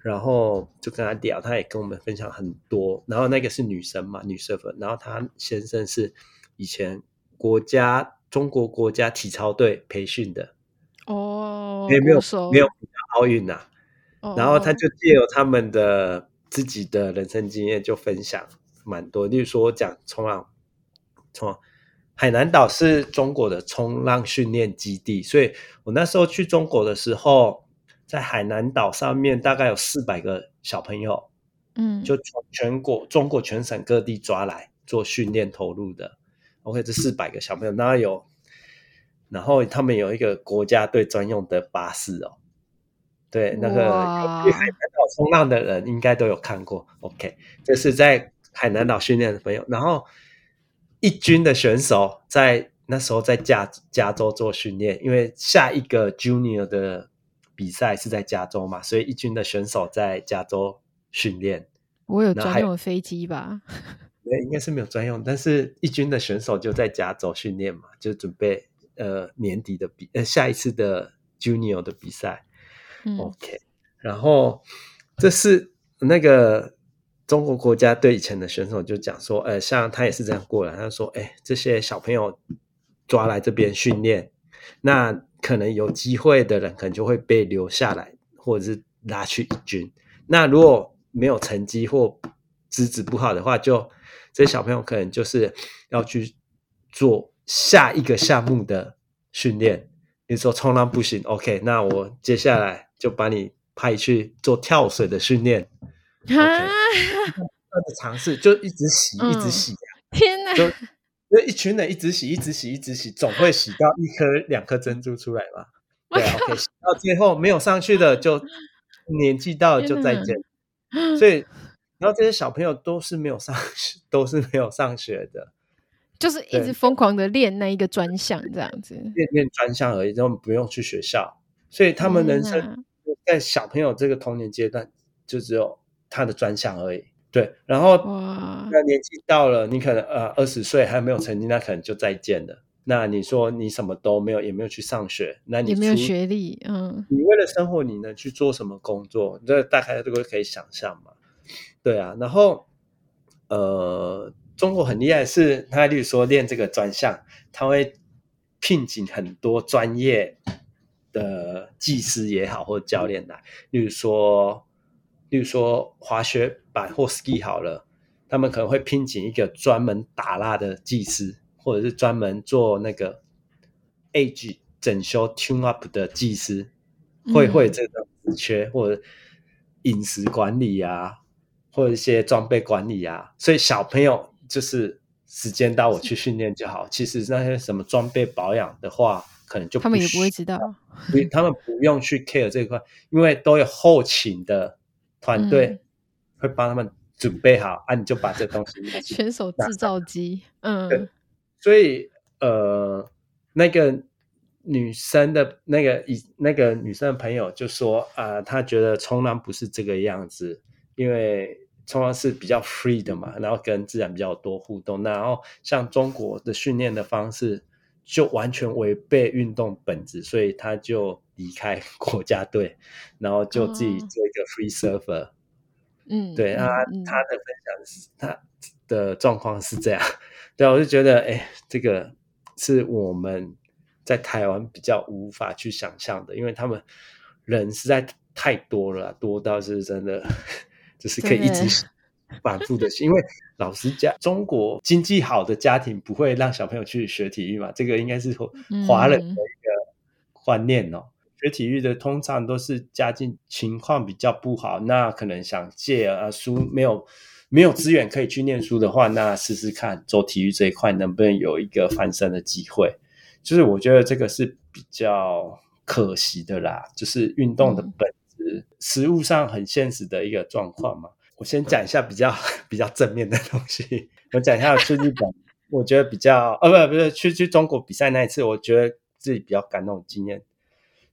然后就跟他聊，他也跟我们分享很多。然后那个是女生嘛，女 surfer。然后她先生是以前国家中国国家体操队培训的哦，没有没有没有奥运呐、啊。哦、然后他就借由他们的自己的人生经验，就分享蛮多。例如说讲冲浪，冲浪，海南岛是中国的冲浪训练基地，所以我那时候去中国的时候。在海南岛上面，大概有四百个小朋友，嗯，就从全国中国全省各地抓来做训练投入的。OK，这四百个小朋友，那有，然后他们有一个国家队专用的巴士哦。对，那个去海南岛冲浪的人应该都有看过。OK，这是在海南岛训练的朋友，然后一军的选手在那时候在加加州做训练，因为下一个 Junior 的。比赛是在加州嘛，所以一军的选手在加州训练。我有专用的飞机吧？*laughs* 对，应该是没有专用，但是一军的选手就在加州训练嘛，就准备呃年底的比呃下一次的 Junior 的比赛。嗯、OK，然后这是那个中国国家队以前的选手就讲说，呃，像他也是这样过来，他说，哎，这些小朋友抓来这边训练，那。可能有机会的人，可能就会被留下来，或者是拉去一军。那如果没有成绩或资质不好的话，就这些小朋友可能就是要去做下一个项目的训练。比如说冲浪不行，OK，那我接下来就把你派去做跳水的训练。*laughs* OK，尝试就一直洗，一直洗。嗯、天哪！就一群人一直洗，一直洗，一直洗，总会洗到一颗、两颗珍珠出来嘛？*laughs* 对啊，OK，洗到最后没有上去的，就 *laughs* 年纪到了就再见。所以，然后这些小朋友都是没有上学，*laughs* 都是没有上学的，就是一直疯狂的练那一个专项，这样子练练专项而已，他们不用去学校，所以他们人生在小朋友这个童年阶段，就只有他的专项而已。对，然后那年纪到了，你可能呃二十岁还没有成绩，那可能就再见了。那你说你什么都没有，也没有去上学，那你也没有学历，嗯，你为了生活，你能去做什么工作？这大概都可以想象嘛。对啊，然后呃，中国很厉害的是，他例如说练这个专项，他会聘请很多专业的技师也好，或者教练来，例如说。例如说滑雪板或 ski 好了，他们可能会聘请一个专门打蜡的技师，或者是专门做那个 age 整修 tune up 的技师，会会这个职缺，或者饮食管理啊，或者一些装备管理啊。所以小朋友就是时间到，我去训练就好。其实那些什么装备保养的话，可能就他们也不会知道，所以他们不用去 care 这一块，因为都有后勤的。团队会帮他们准备好，啊，你就把这东西选 *laughs* 手制造机，嗯，所以呃，那个女生的那个以那个女生的朋友就说啊，呃，她觉得冲浪不是这个样子，因为冲浪是比较 free 的嘛，然后跟自然比较多互动，然后像中国的训练的方式就完全违背运动本质，所以她就离开国家队，然后就自己做一个 free surfer。哦嗯，对啊，他的分享是他的状况是这样，*laughs* 对，我就觉得，哎，这个是我们在台湾比较无法去想象的，因为他们人实在太多了，多到是真的，*laughs* 就是可以一直反复的。因为老实讲，中国经济好的家庭不会让小朋友去学体育嘛，这个应该是华人的一个观念哦。学体育的通常都是家境情况比较不好，那可能想借啊书没有没有资源可以去念书的话，那试试看走体育这一块能不能有一个翻身的机会。就是我觉得这个是比较可惜的啦，就是运动的本质，实物上很现实的一个状况嘛。我先讲一下比较比较正面的东西，我讲一下去日本，我觉得比较呃不不是去去中国比赛那一次，我觉得自己比较感动的经验。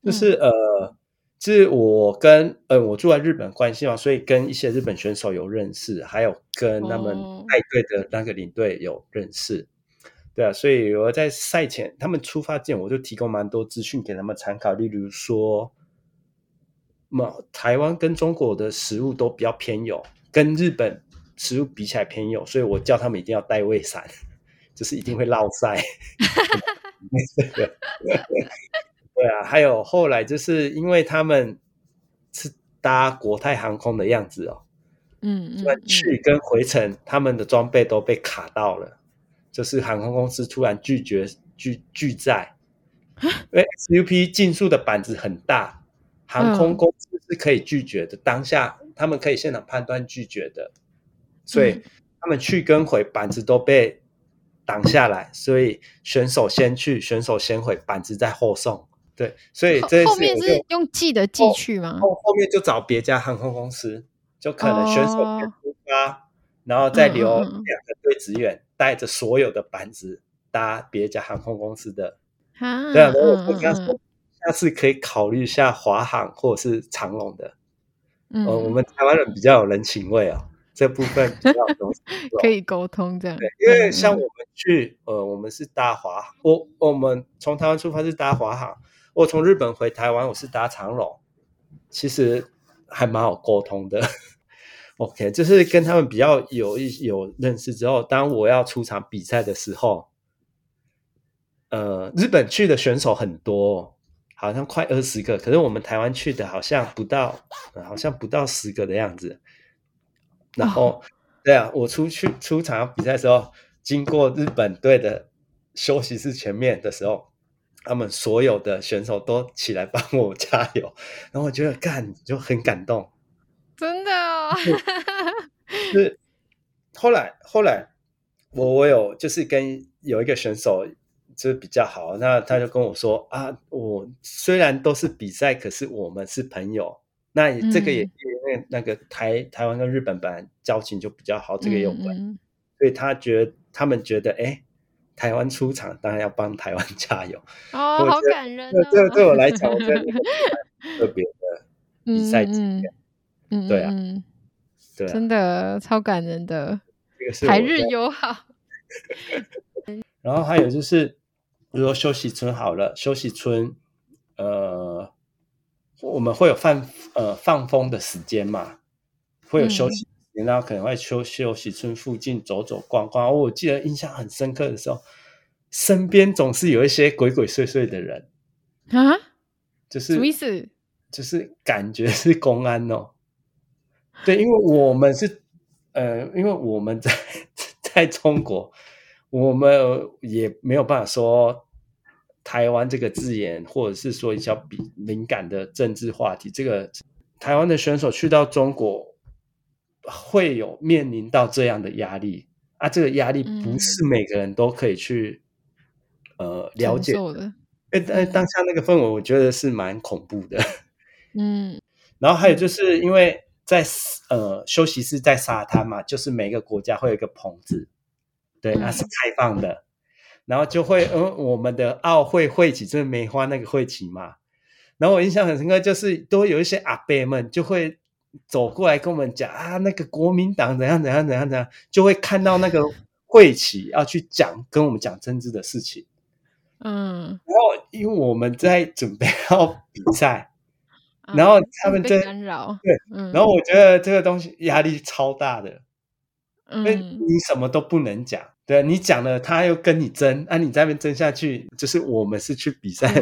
就是呃，是我跟呃我住在日本关系嘛，所以跟一些日本选手有认识，还有跟他们带队的那个领队有认识，哦、对啊，所以我在赛前他们出发前，我就提供蛮多资讯给他们参考，例如说，嘛台湾跟中国的食物都比较偏油，跟日本食物比起来偏油，所以我叫他们一定要带胃散，*laughs* 就是一定会落赛。*laughs* 对啊，还有后来就是因为他们是搭国泰航空的样子哦，嗯嗯，去跟回程他们的装备都被卡到了，就是航空公司突然拒绝拒拒载，因为 SUP 竞速的板子很大，航空公司是可以拒绝的，嗯、当下他们可以现场判断拒绝的，所以他们去跟回板子都被挡下来，所以选手先去，选手先回，板子再后送。对，所以这后面是用寄的寄去吗？后后面就找别家航空公司，就可能选手先出发，哦、然后再留两个队职员带着所有的板子搭别家航空公司的。啊，对啊，我我跟他说，下次可以考虑一下华航或者是长龙的。嗯、呃，我们台湾人比较有人情味哦，这部分比较 *laughs* 可以沟通这样。对，因为像我们去，呃，我们是搭华航，我我们从台湾出发是搭华航。我从日本回台湾，我是搭长龙，其实还蛮好沟通的。*laughs* OK，就是跟他们比较有一有认识之后，当我要出场比赛的时候，呃，日本去的选手很多，好像快二十个，可是我们台湾去的好像不到，好像不到十个的样子。然后，哦、对啊，我出去出场比赛的时候，经过日本队的休息室前面的时候。他们所有的选手都起来帮我加油，然后我觉得干就很感动，真的哦。*laughs* 是后来后来我我有就是跟有一个选手就是比较好，那他就跟我说啊，我虽然都是比赛，可是我们是朋友。那这个也因为那个台台湾跟日本本来交情就比较好，这个有关，嗯嗯，所以他觉得他们觉得哎。诶台湾出场，当然要帮台湾加油哦，好感人、哦。对，对我来讲，我觉得特别的 *laughs* 比赛经验，嗯，对啊，对啊，真的超感人的。台日友好。*laughs* 然后还有就是，比如说休息村好了，休息村，呃，我们会有放呃放风的时间嘛，会有休息。嗯然后可能会休休息村附近走走逛逛。我记得印象很深刻的时候，身边总是有一些鬼鬼祟祟的人啊，就是什么意思？就是感觉是公安哦。对，因为我们是呃，因为我们在在中国，我们也没有办法说台湾这个字眼，或者是说一些比敏感的政治话题。这个台湾的选手去到中国。会有面临到这样的压力啊！这个压力不是每个人都可以去、嗯、呃了解的。哎，当当下那个氛围，我觉得是蛮恐怖的。*laughs* 嗯，然后还有就是因为在呃休息室在沙滩嘛，就是每个国家会有一个棚子，对，那是开放的，然后就会嗯，我们的奥会会旗就是梅花那个会旗嘛，然后我印象很深刻，就是都有一些阿伯们就会走过来跟我们讲啊，那个国民党怎样怎样怎样怎样，就会看到那个会旗要去讲跟我们讲政治的事情，嗯，然后因为我们在准备要比赛。然后他们在干扰，对，嗯，然后我觉得这个东西压力超大的，嗯，因为你什么都不能讲，对，你讲了他又跟你争，啊，你在那边争下去，就是我们是去比赛，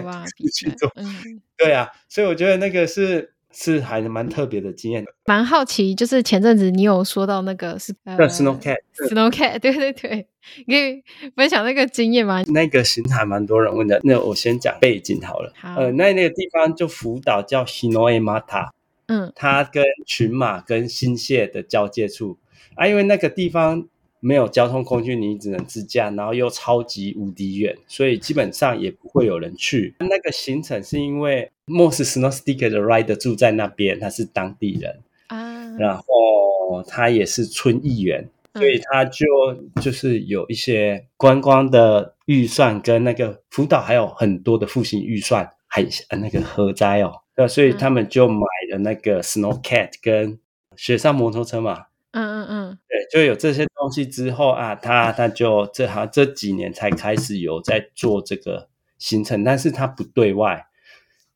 去做，嗯，对啊，所以我觉得那个是。是还是蛮特别的经验，蛮好奇，就是前阵子你有说到那个是呃，Snow Cat，Snow Cat，对对对，你可以分享那个经验吗？那个行程还蛮多人问的，那我先讲背景好了。好，呃，那那个地方就福岛叫 Hinoemata，嗯，它跟群马跟新泻的交界处啊，因为那个地方。没有交通工具，你只能自驾，然后又超级无敌远，所以基本上也不会有人去。那个行程是因为 Moss Snow Sticker 的 Rider 住在那边，他是当地人啊，然后他也是村议员，所以他就就是有一些观光的预算跟那个福岛还有很多的复兴预算，还那个核灾哦，那所以他们就买了那个 Snow Cat 跟雪上摩托车嘛。嗯嗯嗯，对，就有这些东西之后啊，他他就这好像这几年才开始有在做这个行程，但是他不对外，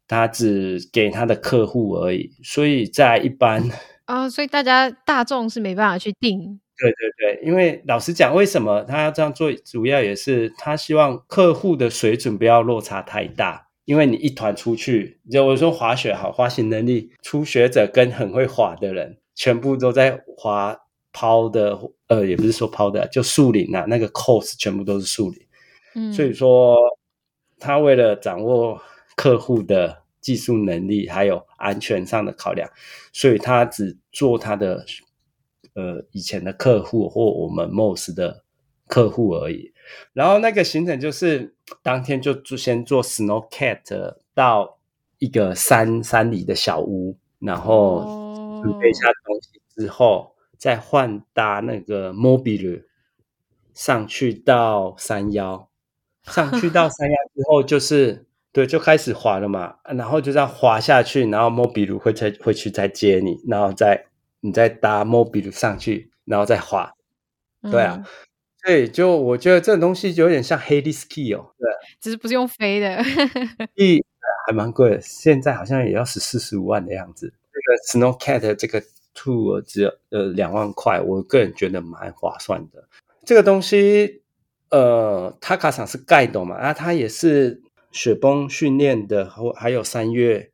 他只给他的客户而已，所以在一般哦，所以大家大众是没办法去定。对对对，因为老实讲，为什么他要这样做？主要也是他希望客户的水准不要落差太大，因为你一团出去，就我说滑雪好，滑行能力初学者跟很会滑的人。全部都在滑抛的，呃，也不是说抛的，就树林啊，那个 course 全部都是树林。嗯，所以说他为了掌握客户的技术能力，还有安全上的考量，所以他只做他的呃以前的客户或我们 most 的客户而已。然后那个行程就是当天就就先做 Snow Cat 到一个山山里的小屋，然后。哦准备一下东西之后，再换搭那个 Mobile 上去到山腰，上去到山腰之后就是对，就开始滑了嘛，然后就这样滑下去，然后 Mobile 会再会去再接你，然后再你再搭 Mobile 上去，然后再滑，对啊，所以就我觉得这种东西就有点像 Heli-Ski 哦，对，只是不是用飞的，一还蛮贵的，现在好像也要十四十五万的样子。这个 Snow Cat 这个 tour 只有呃两万块，我个人觉得蛮划算的。这个东西，呃，Taka 是盖斗嘛，啊，他也是雪崩训练的，还还有三月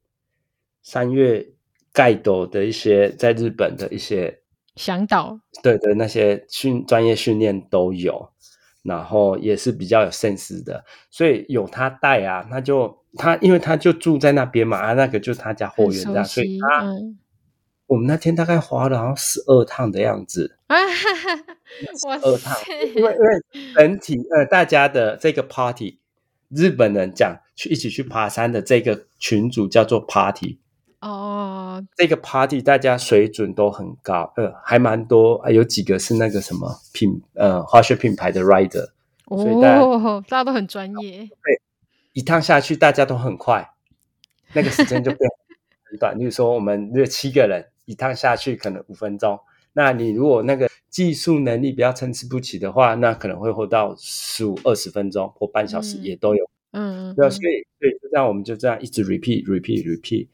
三月盖斗的一些在日本的一些向导，对对，那些训专业训练都有，然后也是比较有 sense 的，所以有他带啊，那就。他因为他就住在那边嘛，啊，那个就是他家后院这样，所以他、嗯、我们那天大概滑了好像十二趟的样子，*laughs* 十二趟，因为因为整体呃大家的这个 party，日本人讲去一起去爬山的这个群组叫做 party 哦，这个 party 大家水准都很高，呃，还蛮多，有几个是那个什么品呃滑雪品牌的 rider，所以大家，哦，大家都很专业，对。一趟下去，大家都很快，那个时间就变很短。*laughs* 例如说，我们这七个人一趟下去可能五分钟，那你如果那个技术能力比较参差不齐的话，那可能会活到十五二十分钟或半小时也都有。嗯，对，所以所以就这样，我们就这样一直 repeat repeat repeat。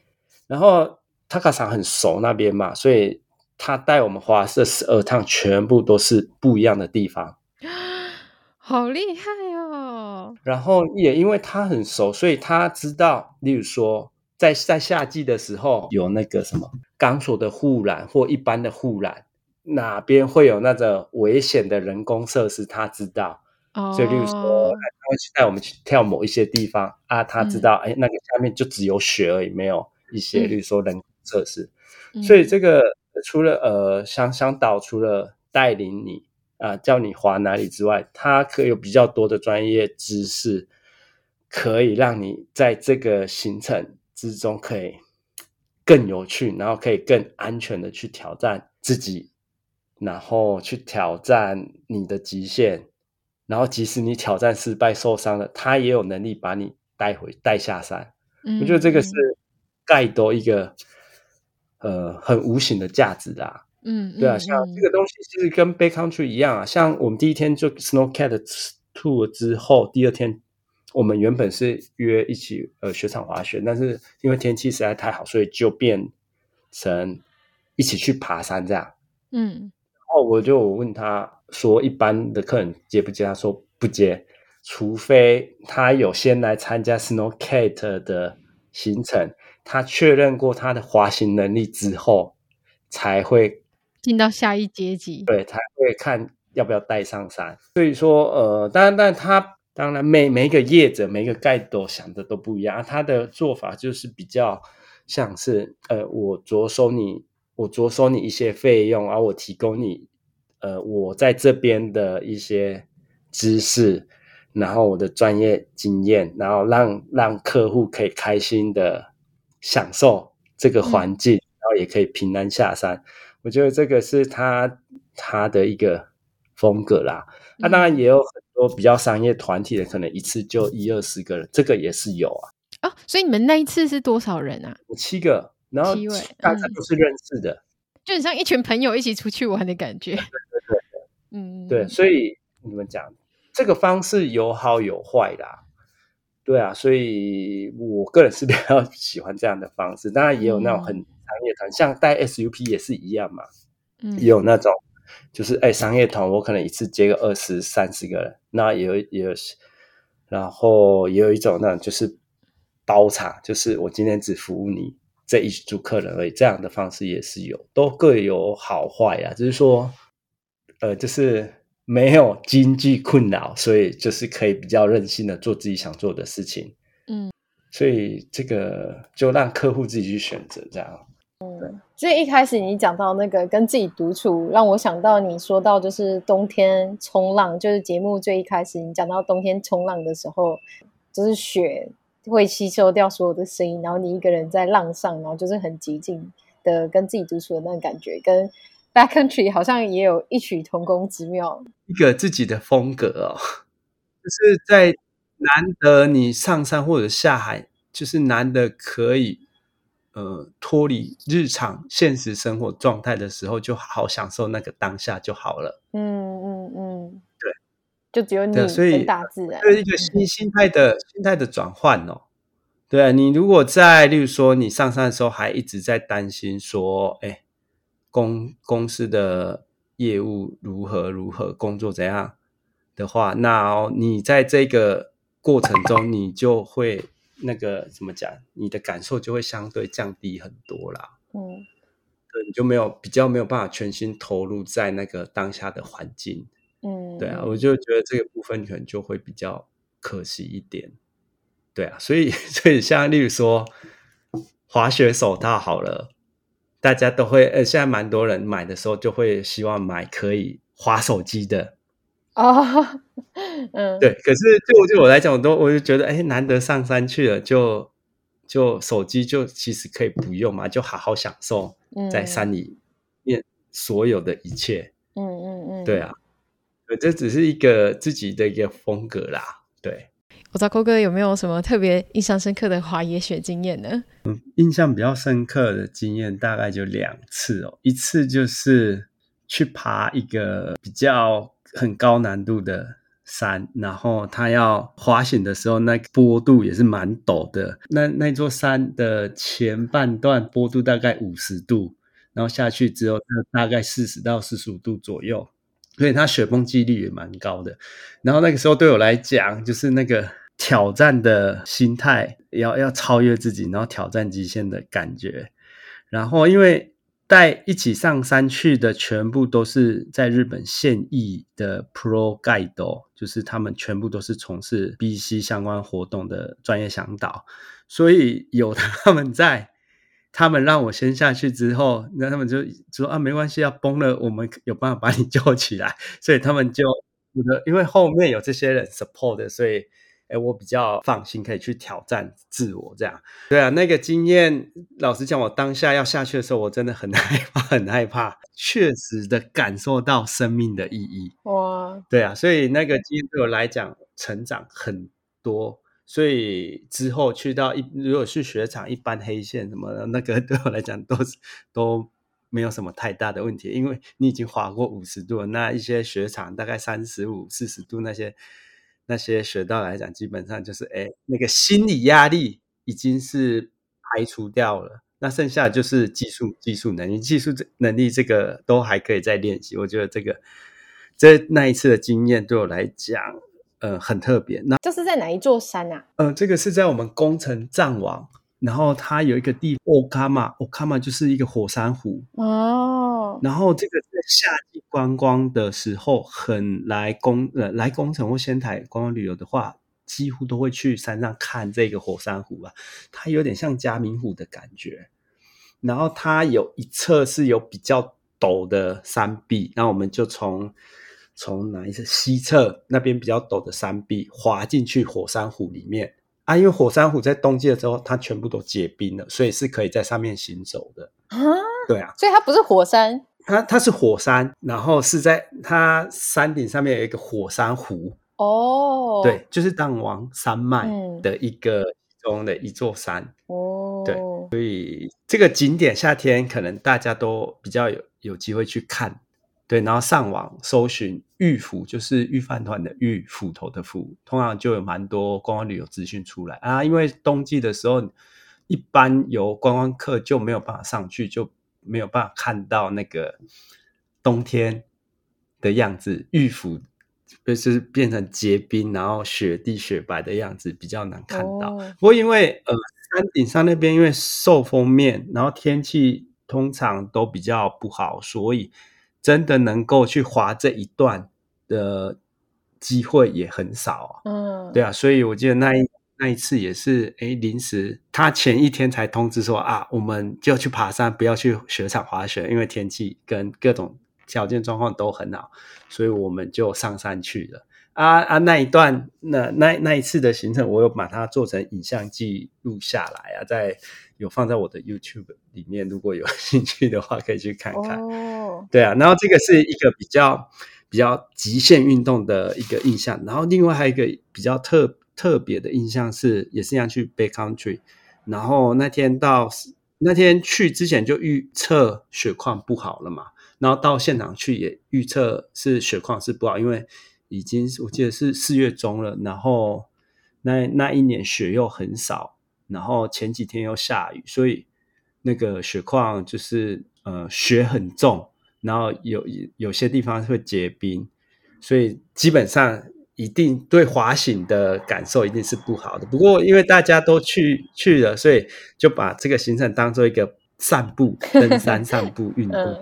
然后 Taka 很熟那边嘛，所以他带我们花这十二趟，全部都是不一样的地方。*gasps* 好厉害哦！然后也因为他很熟，所以他知道，例如说，在在夏季的时候有那个什么钢索的护栏或一般的护栏，哪边会有那个危险的人工设施，他知道。哦。所以，例如说，他会去带我们去跳某一些地方啊，他知道，嗯、哎，那个下面就只有雪而已，没有一些，例如说人工设施。嗯、所以，这个除了呃，香香岛除了带领你。啊，叫你滑哪里之外，它可以有比较多的专业知识，可以让你在这个行程之中可以更有趣，然后可以更安全的去挑战自己，然后去挑战你的极限，然后即使你挑战失败受伤了，他也有能力把你带回带下山。嗯，我觉得这个是盖多一个呃很无形的价值啦。嗯，对啊，像这个东西其实跟 backcountry 一样啊，像我们第一天就 snowcat tour 之后，第二天。我们原本是约一起呃雪场滑雪，但是因为天气实在太好，所以就变成一起去爬山这样。嗯，然后我就问他说，一般的客人接不接？他说不接，除非他有先来参加 Snowcat 的行程，他确认过他的滑行能力之后，才会进到下一阶级。对，才会看要不要带上山。所以说，呃，当然，但他。当然每，每每一个业者、每一个 guide 都想的都不一样。他的做法就是比较像是，呃，我着收你，我着收你一些费用，而我提供你，呃，我在这边的一些知识，然后我的专业经验，然后让让客户可以开心的享受这个环境，然后也可以平安下山。我觉得这个是他他的一个风格啦。他、嗯啊、当然也有很多比较商业团体的，可能一次就一二十个人，这个也是有啊。哦，所以你们那一次是多少人啊？七个，然后大家都是认识的，嗯、就很像一群朋友一起出去玩的感觉。对对对，嗯，对，所以你们讲这个方式有好有坏啦。对啊，所以我个人是比较 *laughs* 喜欢这样的方式。当然也有那种很商业团，嗯、像带 SUP 也是一样嘛，嗯，也有那种。就是哎，商业团我可能一次接个二十三十个人，那也有也有，然后也有一种那种就是包场，就是我今天只服务你这一组客人而已，这样的方式也是有，都各有好坏呀。就是说，呃，就是没有经济困扰，所以就是可以比较任性的做自己想做的事情。嗯，所以这个就让客户自己去选择这样。所以一开始你讲到那个跟自己独处，让我想到你说到就是冬天冲浪，就是节目最一开始你讲到冬天冲浪的时候，就是雪会吸收掉所有的声音，然后你一个人在浪上，然后就是很寂静的跟自己独处的那种感觉，跟 *laughs* backcountry 好像也有异曲同工之妙，一个自己的风格哦，就是在难得你上山或者下海，就是难得可以。呃，脱离日常现实生活状态的时候，就好好享受那个当下就好了。嗯嗯嗯，对，就只有你所以大自然，就是一个心心态的心态的转换哦。对啊，你如果在，例如说你上山的时候还一直在担心说，哎，公公司的业务如何如何，工作怎样的话，那你在这个过程中，你就会。那个怎么讲？你的感受就会相对降低很多啦。嗯，对，你就没有比较没有办法全心投入在那个当下的环境。嗯，对啊，我就觉得这个部分可能就会比较可惜一点。对啊，所以 *laughs* 所以像例如说滑雪手套好了，大家都会呃，现在蛮多人买的时候就会希望买可以滑手机的。*laughs* 哦。嗯，对，可是就就我来讲，我都我就觉得，哎，难得上山去了，就就手机就其实可以不用嘛，就好好享受在山里面所有的一切。嗯嗯嗯，嗯对啊，这只是一个自己的一个风格啦。对，我知道寇哥有没有什么特别印象深刻的滑野雪经验呢？嗯，印象比较深刻的经验大概就两次哦，一次就是去爬一个比较很高难度的。山，然后他要滑行的时候，那坡度也是蛮陡的。那那座山的前半段坡度大概五十度，然后下去之后，大概四十到四十五度左右，所以它雪崩几率也蛮高的。然后那个时候对我来讲，就是那个挑战的心态，要要超越自己，然后挑战极限的感觉。然后因为。带一起上山去的全部都是在日本现役的 Pro Guide，就是他们全部都是从事 BC 相关活动的专业向导，所以有他们在，他们让我先下去之后，那他们就说啊，没关系，要崩了，我们有办法把你救起来，所以他们就觉得，因为后面有这些人 support，所以哎，我比较放心，可以去挑战自我这样。对啊，那个经验，老实讲，我当下要下去的时候，我真的很 *laughs* 害怕，很害怕，确实的感受到生命的意义。哇，对啊，所以那个经验对我来讲，成长很多。所以之后去到一，如果是雪场一般黑线什么的，那个 *laughs* 对我来讲都是都没有什么太大的问题，因为你已经滑过五十度了，那一些雪场大概三十五、四十度那些那些学道来讲，基本上就是哎，那个心理压力已经是排除掉了，那剩下的就是技术、技术能力、技术能力这个都还可以再练习。我觉得这个这那一次的经验对我来讲。呃，很特别。那这是在哪一座山啊？呃，这个是在我们宫城藏王，然后它有一个地奥卡玛，奥卡玛就是一个火山湖哦。然后这个在夏季观光的时候，很来工呃来工程或仙台观光旅游的话，几乎都会去山上看这个火山湖啊。它有点像嘉明湖的感觉，然后它有一侧是有比较陡的山壁，那我们就从。从哪一侧西侧那边比较陡的山壁滑进去火山湖里面啊，因为火山湖在冬季的时候它全部都结冰了，所以是可以在上面行走的啊。对啊，所以它不是火山，它它是火山，然后是在它山顶上面有一个火山湖哦。对，就是藏王山脉的一个其中的一座山哦。对，所以这个景点夏天可能大家都比较有有机会去看。对，然后上网搜寻御府，就是御饭团的御，斧头的斧，通常就有蛮多观光旅游资讯出来啊。因为冬季的时候，一般游观光客就没有办法上去，就没有办法看到那个冬天的样子。玉斧就是变成结冰，然后雪地雪白的样子，比较难看到。哦、不过因为呃山顶上那边因为受封面，然后天气通常都比较不好，所以。真的能够去滑这一段的机会也很少啊。嗯，对啊，所以我记得那一那一次也是，哎，临时他前一天才通知说啊，我们就去爬山，不要去雪场滑雪，因为天气跟各种条件状况都很好，所以我们就上山去了。啊啊，那一段那那那一次的行程，我有把它做成影像记录下来啊，在有放在我的 YouTube 里面，如果有 *laughs* 兴趣的话，可以去看看。哦，对啊，然后这个是一个比较比较极限运动的一个印象，然后另外还有一个比较特特别的印象是，也是一样去 Backcountry，然后那天到那天去之前就预测雪况不好了嘛，然后到现场去也预测是雪况是不好，因为。已经我记得是四月中了，然后那那一年雪又很少，然后前几天又下雨，所以那个雪况就是呃雪很重，然后有有些地方会结冰，所以基本上一定对滑行的感受一定是不好的。不过因为大家都去去了，所以就把这个行程当做一个散步、登山散步 *laughs* 运动，嗯、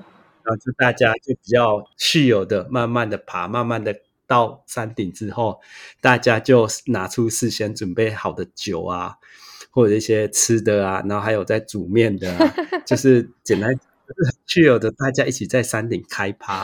然后就大家就比较自由的慢慢的爬，慢慢的。到山顶之后，大家就拿出事先准备好的酒啊，或者一些吃的啊，然后还有在煮面的啊，就 *laughs* 是简单去有的大家一起在山顶开趴，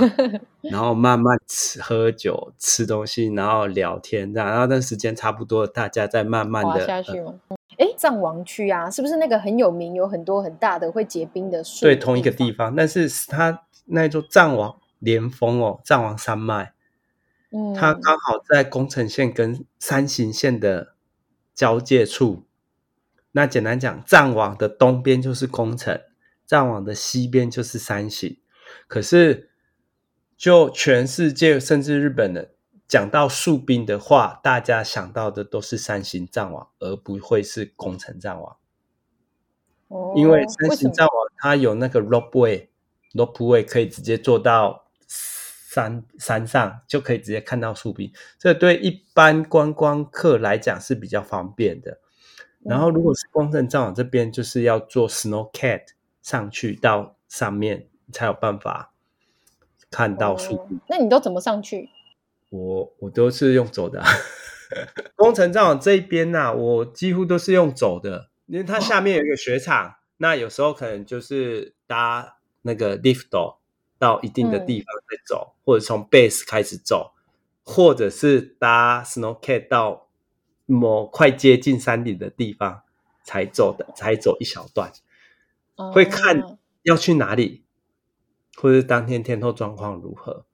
然后慢慢吃喝酒、吃东西，然后聊天，然后那时间差不多，大家再慢慢的下去吗？哎、呃，藏王区啊，是不是那个很有名，有很多很大的会结冰的树？对，同一个地方，但是它那座藏王连峰哦，藏王山脉。它刚好在宫城县跟山形县的交界处。那简单讲，藏王的东边就是宫城，藏王的西边就是山形。可是，就全世界甚至日本人讲到树冰的话，大家想到的都是山形藏王，而不会是宫城藏王。哦，因为山形藏王它有那个 rope way，rope way 可以直接做到。山山上就可以直接看到树冰，这对一般观光客来讲是比较方便的。然后，如果是光正藏王这边，就是要坐 snow cat 上去到上面，才有办法看到树冰。那你都怎么上去？我我都是用走的。宫城藏王这一边呢、啊，我几乎都是用走的，因为它下面有一个雪场，那有时候可能就是搭那个 lift。到一定的地方再走，嗯、或者从 base 开始走，或者是搭 snowcat 到某快接近山顶的地方才走的，才走一小段，会看要去哪里，或者当天天候状况如何。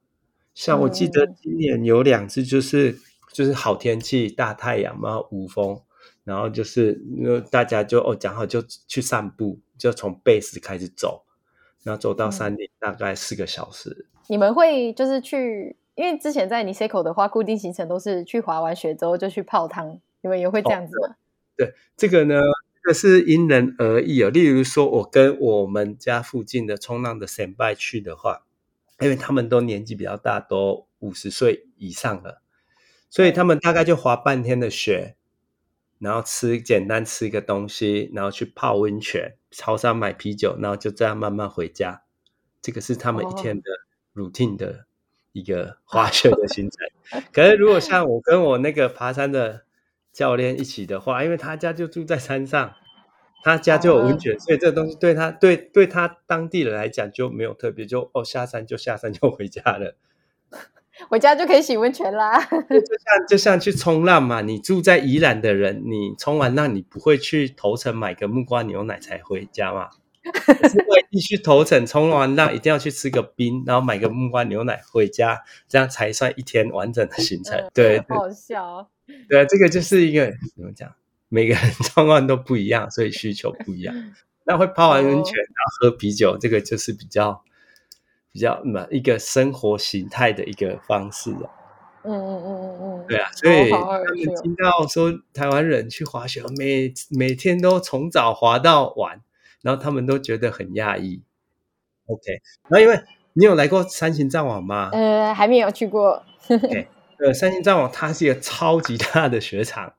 像我记得今年有两次，就是就是好天气，大太阳嘛，无风，然后就是大家就哦讲好就去散步，就从 base 开始走，然后走到山顶大概四个小时。你们会就是去，因为之前在 Niseko 的话，固定行程都是去滑完雪之后就去泡汤，你们也会这样子吗？哦、对，这个呢，这个是因人而异哦。例如说，我跟我们家附近的冲浪的先辈去的话。因为他们都年纪比较大，都五十岁以上了，所以他们大概就滑半天的雪，然后吃简单吃一个东西，然后去泡温泉，超商买啤酒，然后就这样慢慢回家。这个是他们一天的 routine 的一个 *laughs* 滑雪的行程。可是如果像我跟我那个爬山的教练一起的话，因为他家就住在山上。他家就有温泉，所以这个东西对他对对他当地人来讲就没有特别，就哦下山就下山就回家了，回家就可以洗温泉啦。*laughs* 就像就像去冲浪嘛，你住在宜兰的人，你冲完浪你不会去头城买个木瓜牛奶才回家嘛？*laughs* 是会必须头城冲完浪一定要去吃个冰，然后买个木瓜牛奶回家，这样才算一天完整的行程。对，对好笑哦。对，这个就是一个怎么讲？每个人 *laughs* 状况都不一样，所以需求不一样。那会泡完温泉，然后喝啤酒，这个就是比较比较嘛一个生活形态的一个方式啊。嗯嗯嗯嗯嗯，对啊，所以他们听到说台湾人去滑雪，每每天都从早滑到晚，然后他们都觉得很讶异。OK，那因为你有来过三星藏王吗？呃，还没有去过。呃，三星藏王它是一个超级大的雪场。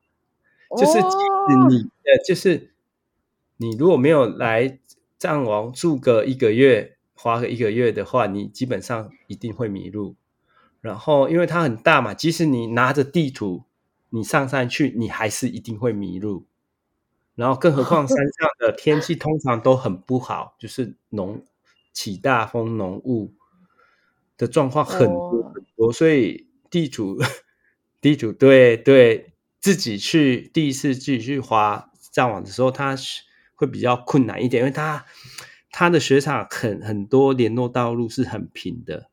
就是即使你呃，就是你如果没有来藏王住个一个月，花个一个月的话，你基本上一定会迷路。然后因为它很大嘛，即使你拿着地图，你上山去，你还是一定会迷路。然后更何况山上的天气通常都很不好，就是浓起大风、浓雾的状况很多很多，所以地主 *laughs* 地主对对。自己去第一次自己去滑上网的时候，他会比较困难一点，因为他他的雪场很很多联络道路是很平的。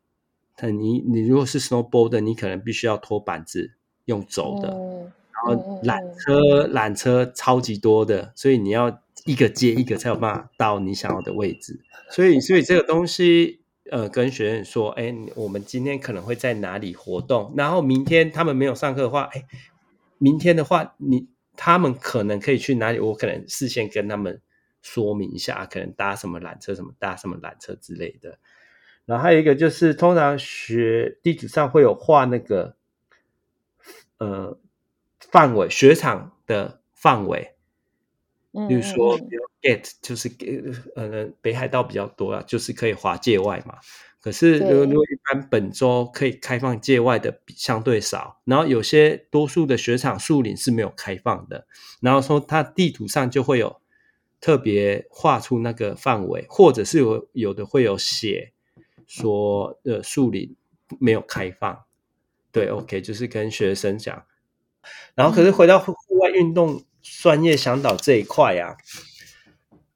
但你你如果是 snowboard，你可能必须要拖板子用走的，嗯、然后缆车缆、嗯、车超级多的，所以你要一个接一个才有办法到你想要的位置。所以所以这个东西，呃，跟学员说，哎，我们今天可能会在哪里活动，然后明天他们没有上课的话，哎。明天的话，你他们可能可以去哪里？我可能事先跟他们说明一下，可能搭什么缆车，什么搭什么缆车之类的。然后还有一个就是，通常学地图上会有画那个呃范围，雪场的范围。比如说，比如 gate 就是呃北海道比较多啊，就是可以滑界外嘛。可是，如果如果一般本周可以开放界外的相对少，然后有些多数的雪场树林是没有开放的，然后说它地图上就会有特别画出那个范围，或者是有有的会有写说呃树林没有开放。对，OK，就是跟学生讲。然后，可是回到户外运动专业向导这一块啊，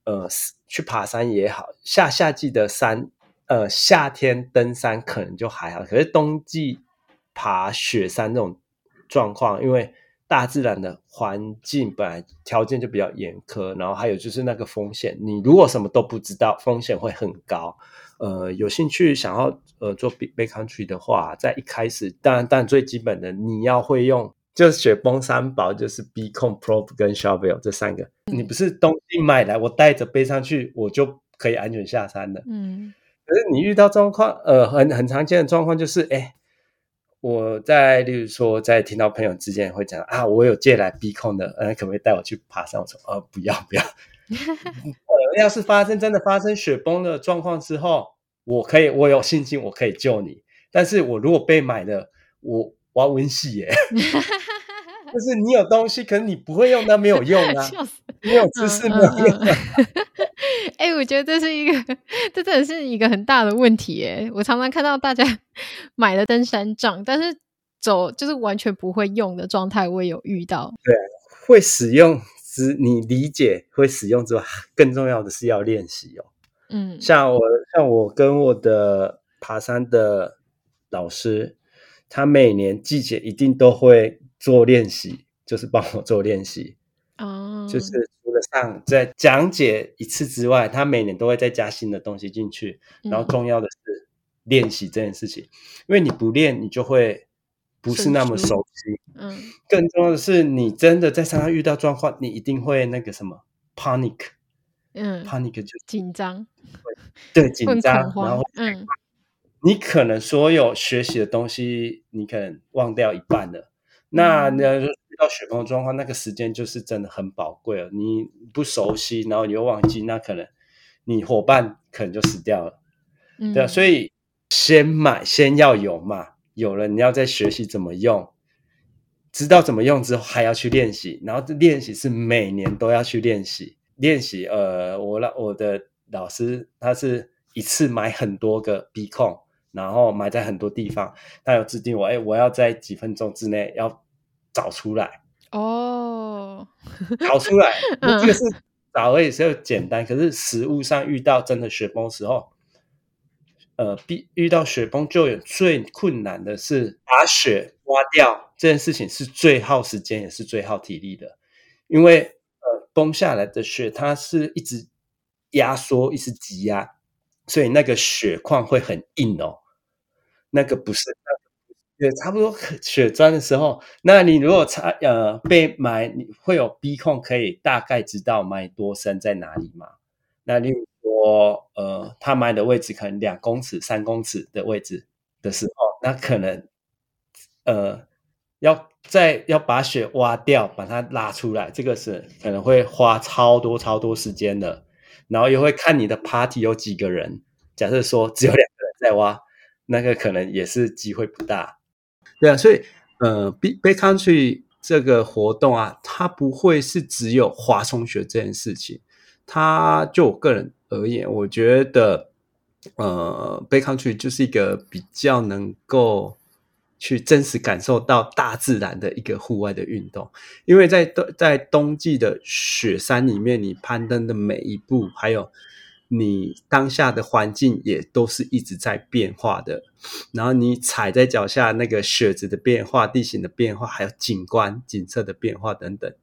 呃，去爬山也好，下夏季的山。呃，夏天登山可能就还好，可是冬季爬雪山这种状况，因为大自然的环境本来条件就比较严苛，然后还有就是那个风险，你如果什么都不知道，风险会很高。呃，有兴趣想要呃做 backcountry 的话，在一开始，当然，当然最基本的你要会用，就是雪崩三宝，就是 Beacon、Probe 跟 Shovel 这三个，你不是东西买来我带着背上去，我就可以安全下山了。嗯。可是你遇到状况，呃，很很常见的状况就是，哎，我在，例如说，在听到朋友之间会讲啊，我有借来 Beacon 的，呃，可不可以带我去爬山？我说，呃，不要不要。*laughs* 呃，要是发生真的发生雪崩的状况之后，我可以，我有信心我可以救你。但是我如果被买了，我我要温系耶。*laughs* *laughs* 就是你有东西，可是你不会用，那没有用啊。*laughs* 没有知识没有用。*laughs* 哎，我觉得这是一个，这真的是一个很大的问题。哎，我常常看到大家买了登山杖，但是走就是完全不会用的状态，我也有遇到。对，会使用之你理解会使用之外，更重要的是要练习哦。嗯，像我像我跟我的爬山的老师，他每年季节一定都会做练习，就是帮我做练习。哦，就是除了上在讲解一次之外，他每年都会再加新的东西进去。然后重要的是练习这件事情，嗯、因为你不练，你就会不是那么熟悉。嗯，更重要的是，你真的在山上遇到状况，你一定会那个什么 panic，嗯，panic 就紧张，对，紧张，然后嗯，你可能所有学习的东西，你可能忘掉一半了。那呢？遇到雪崩的状况，那个时间就是真的很宝贵了。你不熟悉，然后你又忘记，那可能你伙伴可能就死掉了。嗯、对，所以先买，先要有嘛，有了你要再学习怎么用，知道怎么用之后还要去练习，然后这练习是每年都要去练习。练习，呃，我老我的老师他是一次买很多个 beacon，然后埋在很多地方，他有制定我，哎，我要在几分钟之内要。找出来哦，找出来，*laughs* 这个是找而已，是简单。可是实物上遇到真的雪崩的时候，呃，必遇到雪崩救援最困难的是把雪挖掉，这件事情是最耗时间也是最耗体力的，因为呃，崩下来的雪它是一直压缩，一直挤压，所以那个雪况会很硬哦，那个不是。也差不多雪砖的时候，那你如果差呃被埋，你会有鼻孔可以大概知道埋多深在哪里吗？那例如说呃，他埋的位置可能两公尺、三公尺的位置的时候，那可能呃要再要把雪挖掉，把它拉出来，这个是可能会花超多超多时间的。然后又会看你的 party 有几个人，假设说只有两个人在挖，那个可能也是机会不大。对啊，所以呃，Backcountry 这个活动啊，它不会是只有滑松雪这件事情。它就我个人而言，我觉得呃 b a c Country 就是一个比较能够去真实感受到大自然的一个户外的运动。因为在冬在冬季的雪山里面，你攀登的每一步，还有你当下的环境也都是一直在变化的，然后你踩在脚下那个雪子的变化、地形的变化，还有景观景色的变化等等，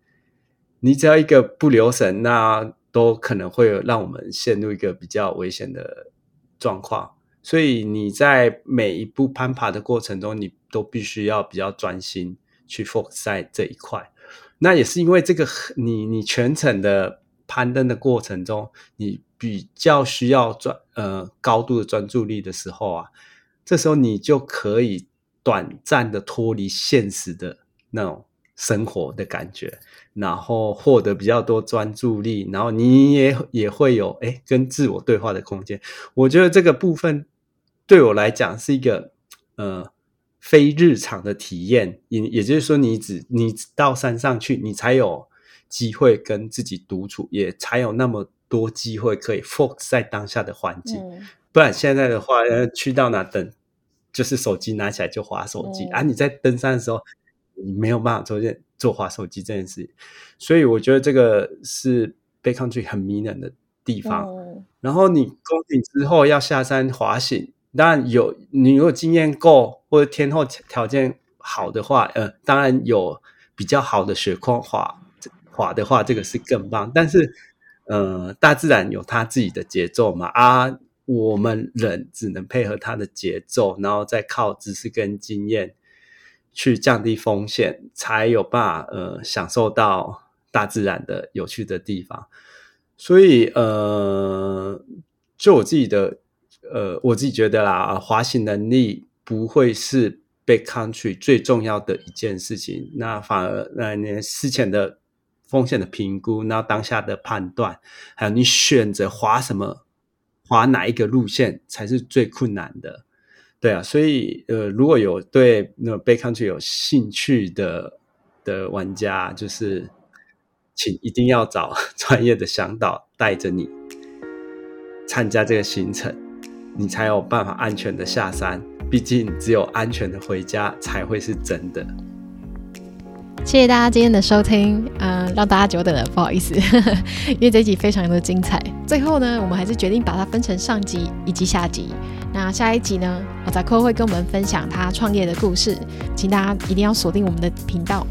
你只要一个不留神，那都可能会让我们陷入一个比较危险的状况。所以你在每一步攀爬的过程中，你都必须要比较专心去 focus 在这一块。那也是因为这个，你你全程的攀登的过程中，你比较需要专呃高度的专注力的时候啊，这时候你就可以短暂的脱离现实的那种生活的感觉，然后获得比较多专注力，然后你也也会有诶跟自我对话的空间。我觉得这个部分对我来讲是一个呃非日常的体验，也也就是说你只你到山上去，你才有机会跟自己独处，也才有那么。多机会可以 focus 在当下的环境，嗯、不然现在的话，呃，去到哪等，就是手机拿起来就滑手机、嗯、啊！你在登山的时候，你没有办法做件做滑手机这件事，所以我觉得这个是 Backcountry 很迷人的地方。嗯、然后你攻顶之后要下山滑行，当然有你如果经验够或者天候条件好的话，呃，当然有比较好的雪况滑滑的话，这个是更棒，但是。呃，大自然有它自己的节奏嘛，啊，我们人只能配合它的节奏，然后再靠知识跟经验去降低风险，才有办法呃享受到大自然的有趣的地方。所以呃，就我自己的呃，我自己觉得啦，滑行能力不会是 Backcountry 最重要的一件事情，那反而那年之前的。风险的评估，然后当下的判断，还有你选择滑什么，滑哪一个路线才是最困难的，对啊，所以呃，如果有对那 Backcountry 有兴趣的的玩家，就是请一定要找专业的向导带着你参加这个行程，你才有办法安全的下山，毕竟只有安全的回家才会是真的。谢谢大家今天的收听，嗯、呃，让大家久等了，不好意思，*laughs* 因为这一集非常的精彩。最后呢，我们还是决定把它分成上集以及下集。那下一集呢，Ozako 会跟我们分享他创业的故事，请大家一定要锁定我们的频道。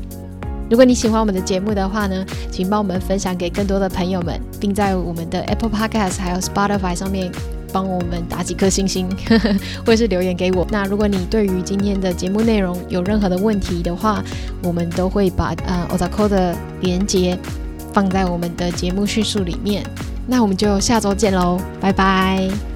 如果你喜欢我们的节目的话呢，请帮我们分享给更多的朋友们，并在我们的 Apple Podcast 还有 Spotify 上面。帮我们打几颗星星，呵呵，或是留言给我。那如果你对于今天的节目内容有任何的问题的话，我们都会把呃 Ozako 的连接放在我们的节目叙述里面。那我们就下周见喽，拜拜。